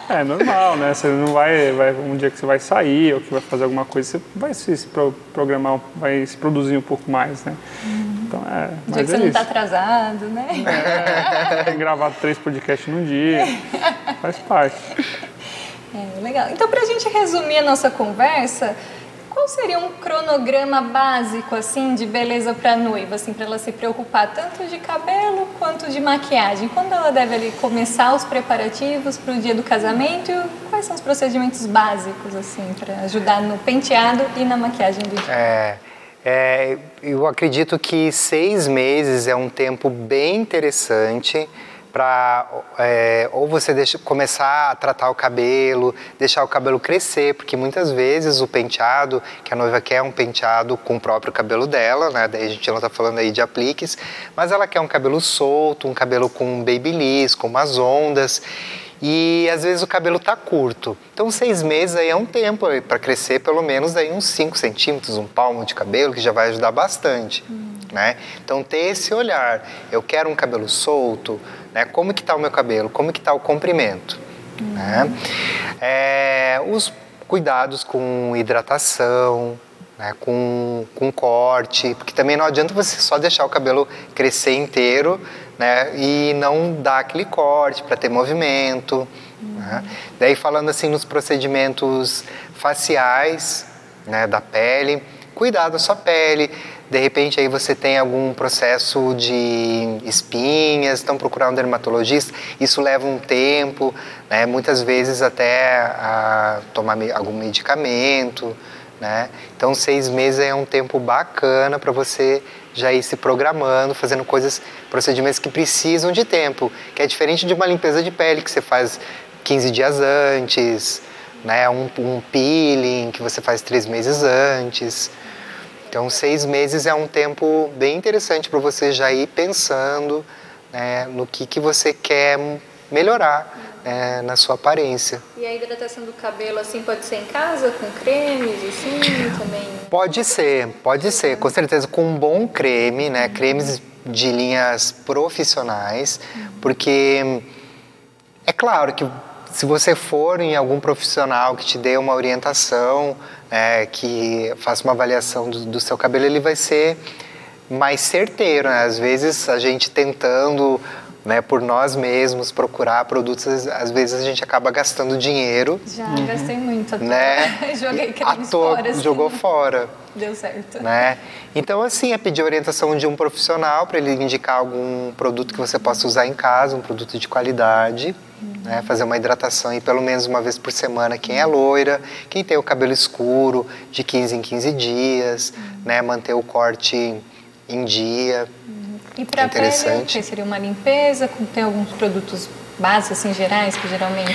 [SPEAKER 3] É normal, né? Você não vai, vai um dia que você vai sair ou que vai fazer alguma coisa, você vai se, se pro- programar, vai se produzir um pouco mais, né? Então é,
[SPEAKER 2] Um dia que você
[SPEAKER 3] é
[SPEAKER 2] não tá
[SPEAKER 3] isso.
[SPEAKER 2] atrasado, né?
[SPEAKER 3] É, gravar três podcasts num dia, faz parte.
[SPEAKER 2] É, legal. Então, para a gente resumir a nossa conversa, qual seria um cronograma básico assim de beleza para noiva, assim, para ela se preocupar tanto de cabelo quanto de maquiagem? Quando ela deve ali começar os preparativos para o dia do casamento quais são os procedimentos básicos assim para ajudar no penteado e na maquiagem do dia?
[SPEAKER 1] É, é, eu acredito que seis meses é um tempo bem interessante para ou você deixa, começar a tratar o cabelo, deixar o cabelo crescer, porque muitas vezes o penteado que a noiva quer é um penteado com o próprio cabelo dela, né? Daí a gente não está falando aí de apliques, mas ela quer um cabelo solto, um cabelo com babyliss, com umas ondas e às vezes o cabelo tá curto. Então seis meses aí é um tempo para crescer pelo menos aí uns 5 centímetros, um palmo de cabelo, que já vai ajudar bastante. Né? Então ter esse olhar, eu quero um cabelo solto, né? como que tá o meu cabelo, como que tá o comprimento. Né? É, os cuidados com hidratação, né, com, com corte, porque também não adianta você só deixar o cabelo crescer inteiro né, e não dar aquele corte para ter movimento. né. Daí falando assim nos procedimentos faciais né, da pele, cuidar da sua pele. De repente aí você tem algum processo de espinhas, então procurar um dermatologista. Isso leva um tempo, né, muitas vezes até a tomar algum medicamento. Né? Então, seis meses é um tempo bacana para você já ir se programando, fazendo coisas, procedimentos que precisam de tempo, que é diferente de uma limpeza de pele que você faz 15 dias antes, né? um, um peeling que você faz três meses antes. Então, seis meses é um tempo bem interessante para você já ir pensando né, no que, que você quer melhorar né, na sua aparência.
[SPEAKER 2] E a hidratação do cabelo assim pode ser em casa com cremes assim também.
[SPEAKER 1] Pode ser, pode ser, com certeza, com um bom creme, né? Cremes de linhas profissionais, porque é claro que se você for em algum profissional que te dê uma orientação, né, que faça uma avaliação do, do seu cabelo, ele vai ser mais certeiro. Né? Às vezes a gente tentando né, por nós mesmos procurar produtos, às- vezes a gente acaba gastando dinheiro,
[SPEAKER 2] Já gastei muito.
[SPEAKER 1] né?
[SPEAKER 2] Joguei
[SPEAKER 1] toa,
[SPEAKER 2] fora. assim.
[SPEAKER 1] jogou fora
[SPEAKER 2] Deu certo.
[SPEAKER 1] né? Então, assim, é pedir orientação de um profissional para ele indicar algum produto que você possa usar em casa, um produto de qualidade, né? Fazer uma hidratação aí pelo menos uma vez por semana. Quem é loira, quem tem o cabelo escuro, de 15 em 15 dias, né? Manter o corte em dia.
[SPEAKER 2] E para a pele,
[SPEAKER 1] Interessante.
[SPEAKER 2] que seria uma limpeza, tem alguns produtos básicos, assim, gerais, que geralmente...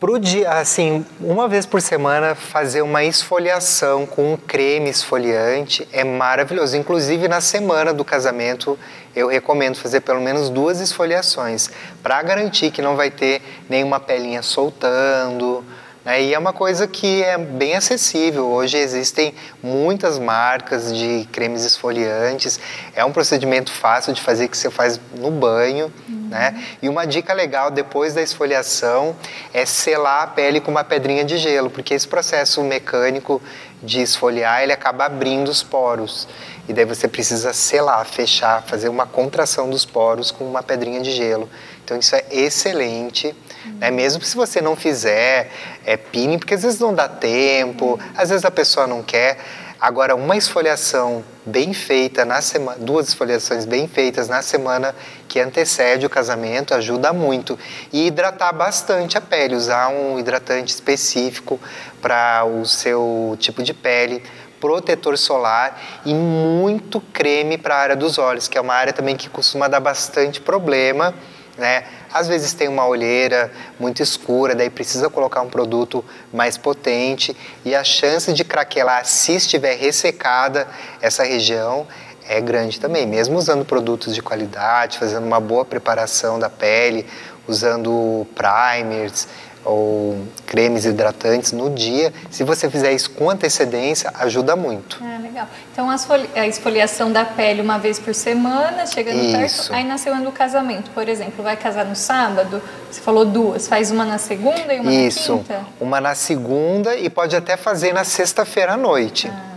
[SPEAKER 1] Pro dia, assim, uma vez por semana fazer uma esfoliação com um creme esfoliante é maravilhoso. Inclusive na semana do casamento eu recomendo fazer pelo menos duas esfoliações para garantir que não vai ter nenhuma pelinha soltando. Né? E é uma coisa que é bem acessível. Hoje existem muitas marcas de cremes esfoliantes. É um procedimento fácil de fazer que você faz no banho. Né? E uma dica legal depois da esfoliação é selar a pele com uma pedrinha de gelo, porque esse processo mecânico de esfoliar, ele acaba abrindo os poros. E daí você precisa selar, fechar, fazer uma contração dos poros com uma pedrinha de gelo. Então isso é excelente. Né? Mesmo se você não fizer é, peeling, porque às vezes não dá tempo, às vezes a pessoa não quer. Agora, uma esfoliação bem feita na semana, duas esfoliações bem feitas na semana que antecede o casamento ajuda muito. E hidratar bastante a pele, usar um hidratante específico para o seu tipo de pele, protetor solar e muito creme para a área dos olhos, que é uma área também que costuma dar bastante problema né? Às vezes tem uma olheira muito escura, daí precisa colocar um produto mais potente e a chance de craquelar se estiver ressecada essa região é grande também, mesmo usando produtos de qualidade, fazendo uma boa preparação da pele, usando primers, ou cremes hidratantes no dia, se você fizer isso com antecedência, ajuda muito.
[SPEAKER 2] Ah, legal. Então a esfoliação da pele uma vez por semana, chegando isso. perto, aí na semana do casamento, por exemplo, vai casar no sábado, você falou duas, faz uma na segunda e uma
[SPEAKER 1] isso.
[SPEAKER 2] na quinta? Isso,
[SPEAKER 1] uma na segunda e pode até fazer na sexta-feira à noite.
[SPEAKER 2] Ah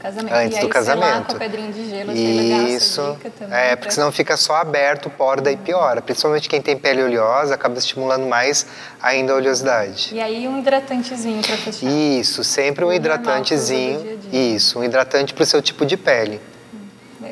[SPEAKER 2] casamento.
[SPEAKER 1] Antes
[SPEAKER 2] e
[SPEAKER 1] do casamento.
[SPEAKER 2] com a pedrinha de gelo,
[SPEAKER 1] Isso.
[SPEAKER 2] Também,
[SPEAKER 1] é, porque senão fica só aberto poro, daí piora. Principalmente quem tem pele oleosa, acaba estimulando mais ainda a oleosidade.
[SPEAKER 2] E aí um hidratantezinho para fechar.
[SPEAKER 1] Isso, sempre um hidratantezinho. Dia -dia. Isso, um hidratante para o seu tipo de pele.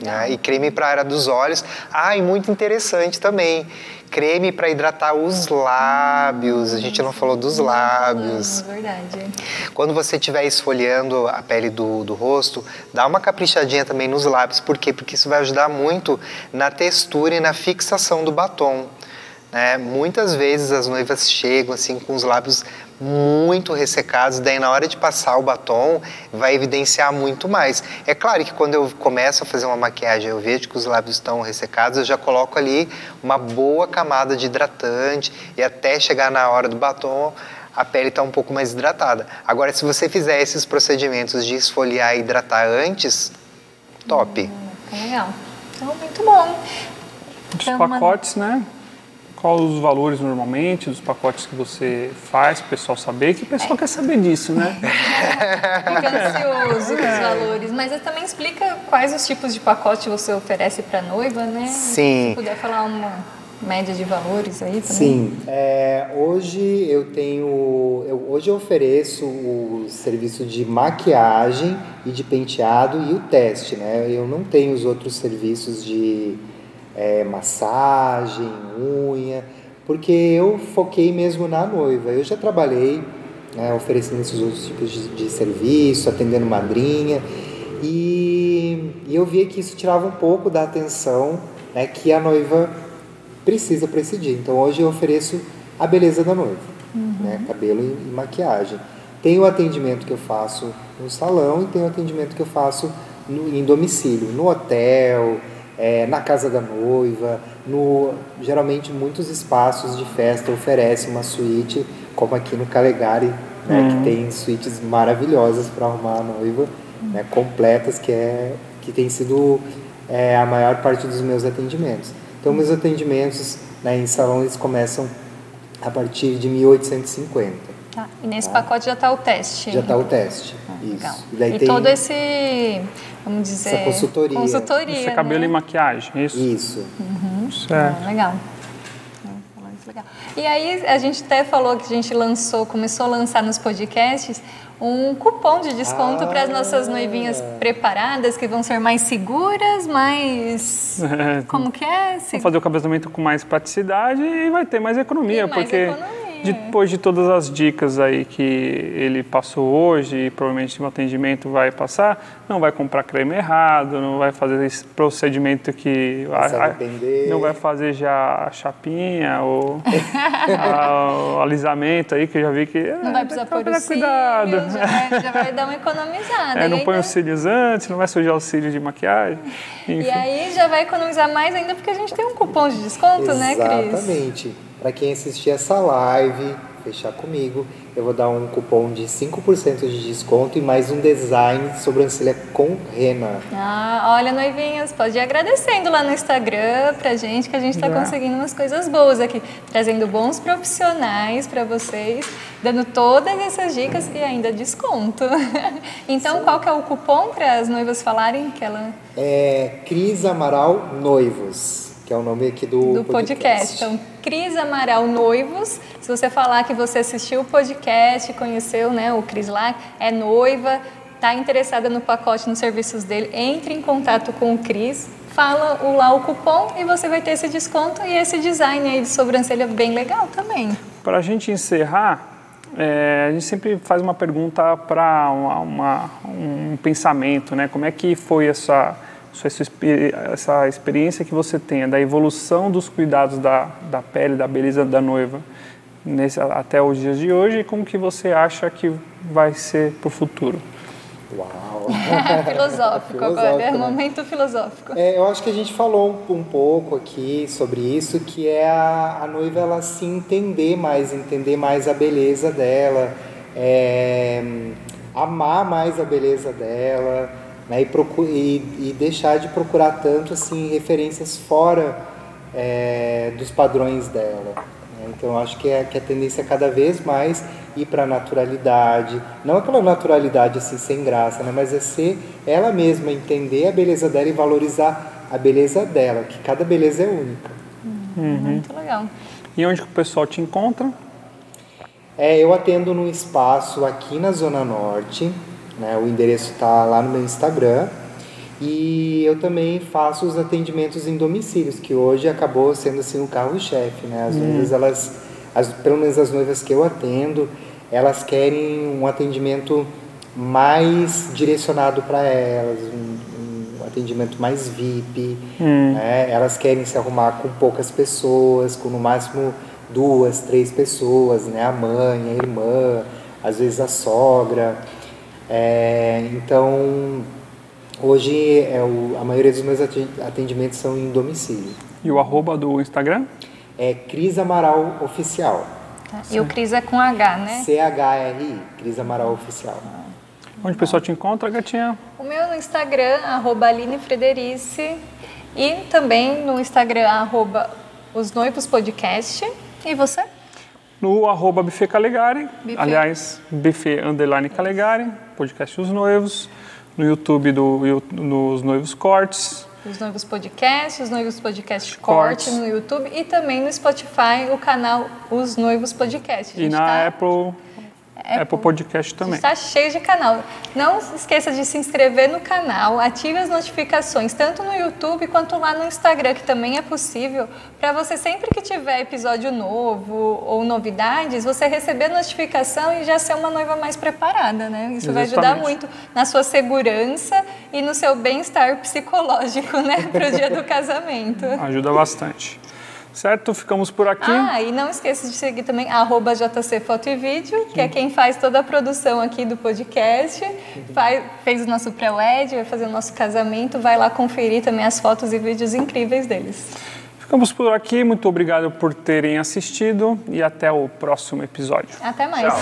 [SPEAKER 1] Né? E creme para a área dos olhos. Ah, e muito interessante também. Creme para hidratar os lábios. A gente não falou dos lábios.
[SPEAKER 2] É verdade.
[SPEAKER 1] Quando você estiver esfoliando a pele do, do rosto, dá uma caprichadinha também nos lábios. Por quê? Porque isso vai ajudar muito na textura e na fixação do batom. Né? Muitas vezes as noivas chegam assim com os lábios muito ressecados, daí na hora de passar o batom vai evidenciar muito mais. É claro que quando eu começo a fazer uma maquiagem, eu vejo que os lábios estão ressecados, eu já coloco ali uma boa camada de hidratante e até chegar na hora do batom a pele está um pouco mais hidratada. Agora, se você fizer esses procedimentos de esfoliar e hidratar antes, top.
[SPEAKER 2] Hum, legal. Então, muito bom.
[SPEAKER 3] Os então, pacotes, né? Quais os valores normalmente dos pacotes que você faz para o pessoal saber? Que o pessoal é. quer saber disso, né?
[SPEAKER 2] Fica ansioso com os valores. Mas você também explica quais os tipos de pacote você oferece para a noiva, né?
[SPEAKER 1] Sim.
[SPEAKER 2] Se puder falar uma média de valores aí também.
[SPEAKER 4] Sim. É, hoje eu tenho... Eu, hoje eu ofereço o serviço de maquiagem e de penteado e o teste, né? Eu não tenho os outros serviços de é, massagem, unha, porque eu foquei mesmo na noiva. Eu já trabalhei né, oferecendo esses outros tipos de, de serviço, atendendo madrinha, e, e, eu via que isso tirava um pouco da atenção né, que a noiva precisa para esse dia. Então hoje eu ofereço a beleza da noiva, uhum. né, cabelo e, e maquiagem. Tem o atendimento que eu faço no salão e tem o atendimento que eu faço no, em domicílio, no hotel, é, na casa da noiva, no, geralmente muitos espaços de festa oferecem uma suíte, como aqui no Calegari, né, uhum. que tem suítes maravilhosas para arrumar a noiva, né, completas, que, é, que tem sido é, a maior parte dos meus atendimentos. Então, meus atendimentos né, em salões começam a partir de 1850.
[SPEAKER 2] Tá. E nesse tá? pacote já está o teste?
[SPEAKER 4] Já está o teste, ah, isso.
[SPEAKER 2] E, e tem... todo esse vamos dizer.
[SPEAKER 4] Essa consultoria.
[SPEAKER 2] Consultoria.
[SPEAKER 3] Isso é cabelo
[SPEAKER 2] né?
[SPEAKER 3] e maquiagem, é isso?
[SPEAKER 4] Isso.
[SPEAKER 2] Uhum. Certo. Ah, legal. E aí a gente até falou que a gente lançou, começou a lançar nos podcasts um cupom de desconto ah. para as nossas noivinhas preparadas, que vão ser mais seguras, mais. É. Como que é?
[SPEAKER 3] Vão fazer o cabesamento com mais praticidade e vai ter mais economia,
[SPEAKER 2] e mais
[SPEAKER 3] porque.
[SPEAKER 2] Economia
[SPEAKER 3] depois de todas as dicas aí que ele passou hoje e provavelmente no atendimento vai passar, não vai comprar creme errado, não vai fazer esse procedimento que
[SPEAKER 4] a,
[SPEAKER 3] não vai fazer já a chapinha ou a, o alisamento aí que eu já vi que
[SPEAKER 2] não vai precisar pôr o cuidado. já, vai, já vai dar uma economizada.
[SPEAKER 3] É, não põe os cílios antes, não vai sujar os cílios de maquiagem.
[SPEAKER 2] Enfim. E aí já vai economizar mais ainda porque a gente tem um cupom de desconto,
[SPEAKER 4] Exatamente.
[SPEAKER 2] né, Cris?
[SPEAKER 4] Exatamente para quem assistir essa live,
[SPEAKER 1] fechar comigo, eu vou dar um cupom de 5% de desconto e mais um design de sobrancelha com rena.
[SPEAKER 2] Ah, olha, noivinhas, pode ir agradecendo lá no Instagram pra gente que a gente está conseguindo umas coisas boas aqui, trazendo bons profissionais para vocês, dando todas essas dicas e ainda desconto. então, Sim. qual que é o cupom para as noivas falarem que ela
[SPEAKER 1] É Cris Amaral Noivos que é o nome aqui do,
[SPEAKER 2] do podcast. podcast. Então, Cris Amaral Noivos. Se você falar que você assistiu o podcast, conheceu né, o Cris lá, é noiva, está interessada no pacote, nos serviços dele, entre em contato com o Cris, fala o, lá o cupom e você vai ter esse desconto e esse design aí de sobrancelha bem legal também.
[SPEAKER 3] Para a gente encerrar, é, a gente sempre faz uma pergunta para um pensamento, né? Como é que foi essa essa, essa experiência que você tenha da evolução dos cuidados da, da pele, da beleza da noiva nesse, até os dias de hoje e como que você acha que vai ser para o futuro?
[SPEAKER 2] Uau! filosófico agora, é né? momento filosófico.
[SPEAKER 1] É, eu acho que a gente falou um, um, pouco aqui sobre isso, que é a, a, noiva ela se entender mais, entender mais a beleza dela, é, amar mais a beleza dela, né, e, e, e, deixar de procurar tanto assim referências fora é, dos padrões dela. Né? Então eu acho que, é, que a tendência é cada vez mais ir para a naturalidade, não aquela naturalidade assim sem graça, né, mas é ser ela mesma, entender a beleza dela e valorizar a beleza dela, que cada beleza é única.
[SPEAKER 2] Uhum. Muito legal.
[SPEAKER 3] E onde que o pessoal te encontra?
[SPEAKER 1] É, eu atendo num espaço aqui na Zona Norte, né? O endereço está lá no meu Instagram. E eu também faço os atendimentos em domicílios, que hoje acabou sendo assim o carro-chefe, né? As hum. noivas, elas, as, pelo menos as noivas que eu atendo, elas querem um atendimento mais direcionado para elas, um, um, atendimento mais VIP, hum. né? Elas querem se arrumar com poucas pessoas, com no máximo duas, três pessoas, né? A mãe, a irmã, às vezes a sogra. É, então, hoje é o, a maioria dos meus atendimentos são em domicílio.
[SPEAKER 3] E o arroba do Instagram?
[SPEAKER 1] É Cris Amaral Oficial.
[SPEAKER 2] Tá. E o Cris é com H, né?
[SPEAKER 1] C-H-R-I, Cris Amaral Oficial.
[SPEAKER 3] Onde o pessoal te encontra, gatinha?
[SPEAKER 2] O meu no Instagram, arroba Aline Frederice. E também no Instagram, arroba Os Noivos Podcast. E você?
[SPEAKER 3] No arroba Buffet Calegari, buffet. aliás, Buffet Underline Calegari, podcast Os Noivos, no YouTube do nos Noivos Cortes.
[SPEAKER 2] Os Noivos Podcast, os Noivos Podcast Corte Cortes. no YouTube e também no Spotify o canal Os Noivos Podcast.
[SPEAKER 3] E na tá... Apple Apple, Apple Podcast também.
[SPEAKER 2] Está cheio de canal. Não esqueça de se inscrever no canal, ative as notificações, tanto no YouTube quanto lá no Instagram, que também é possível, para você sempre que tiver episódio novo ou novidades, você receber a notificação e já ser uma noiva mais preparada, né? Isso Exatamente. vai ajudar muito na sua segurança e no seu bem-estar psicológico, né, para o dia do casamento.
[SPEAKER 3] Ajuda bastante. Certo? Ficamos por aqui.
[SPEAKER 2] Ah, e não esqueça de seguir também arroba JC Foto e Vídeo, que é quem faz toda a produção aqui do podcast. Faz, fez o nosso pré-wed, vai fazer o nosso casamento. Vai lá conferir também as fotos e vídeos incríveis deles.
[SPEAKER 3] Ficamos por aqui. Muito obrigado por terem assistido e até o próximo episódio.
[SPEAKER 2] Até mais. Tchau.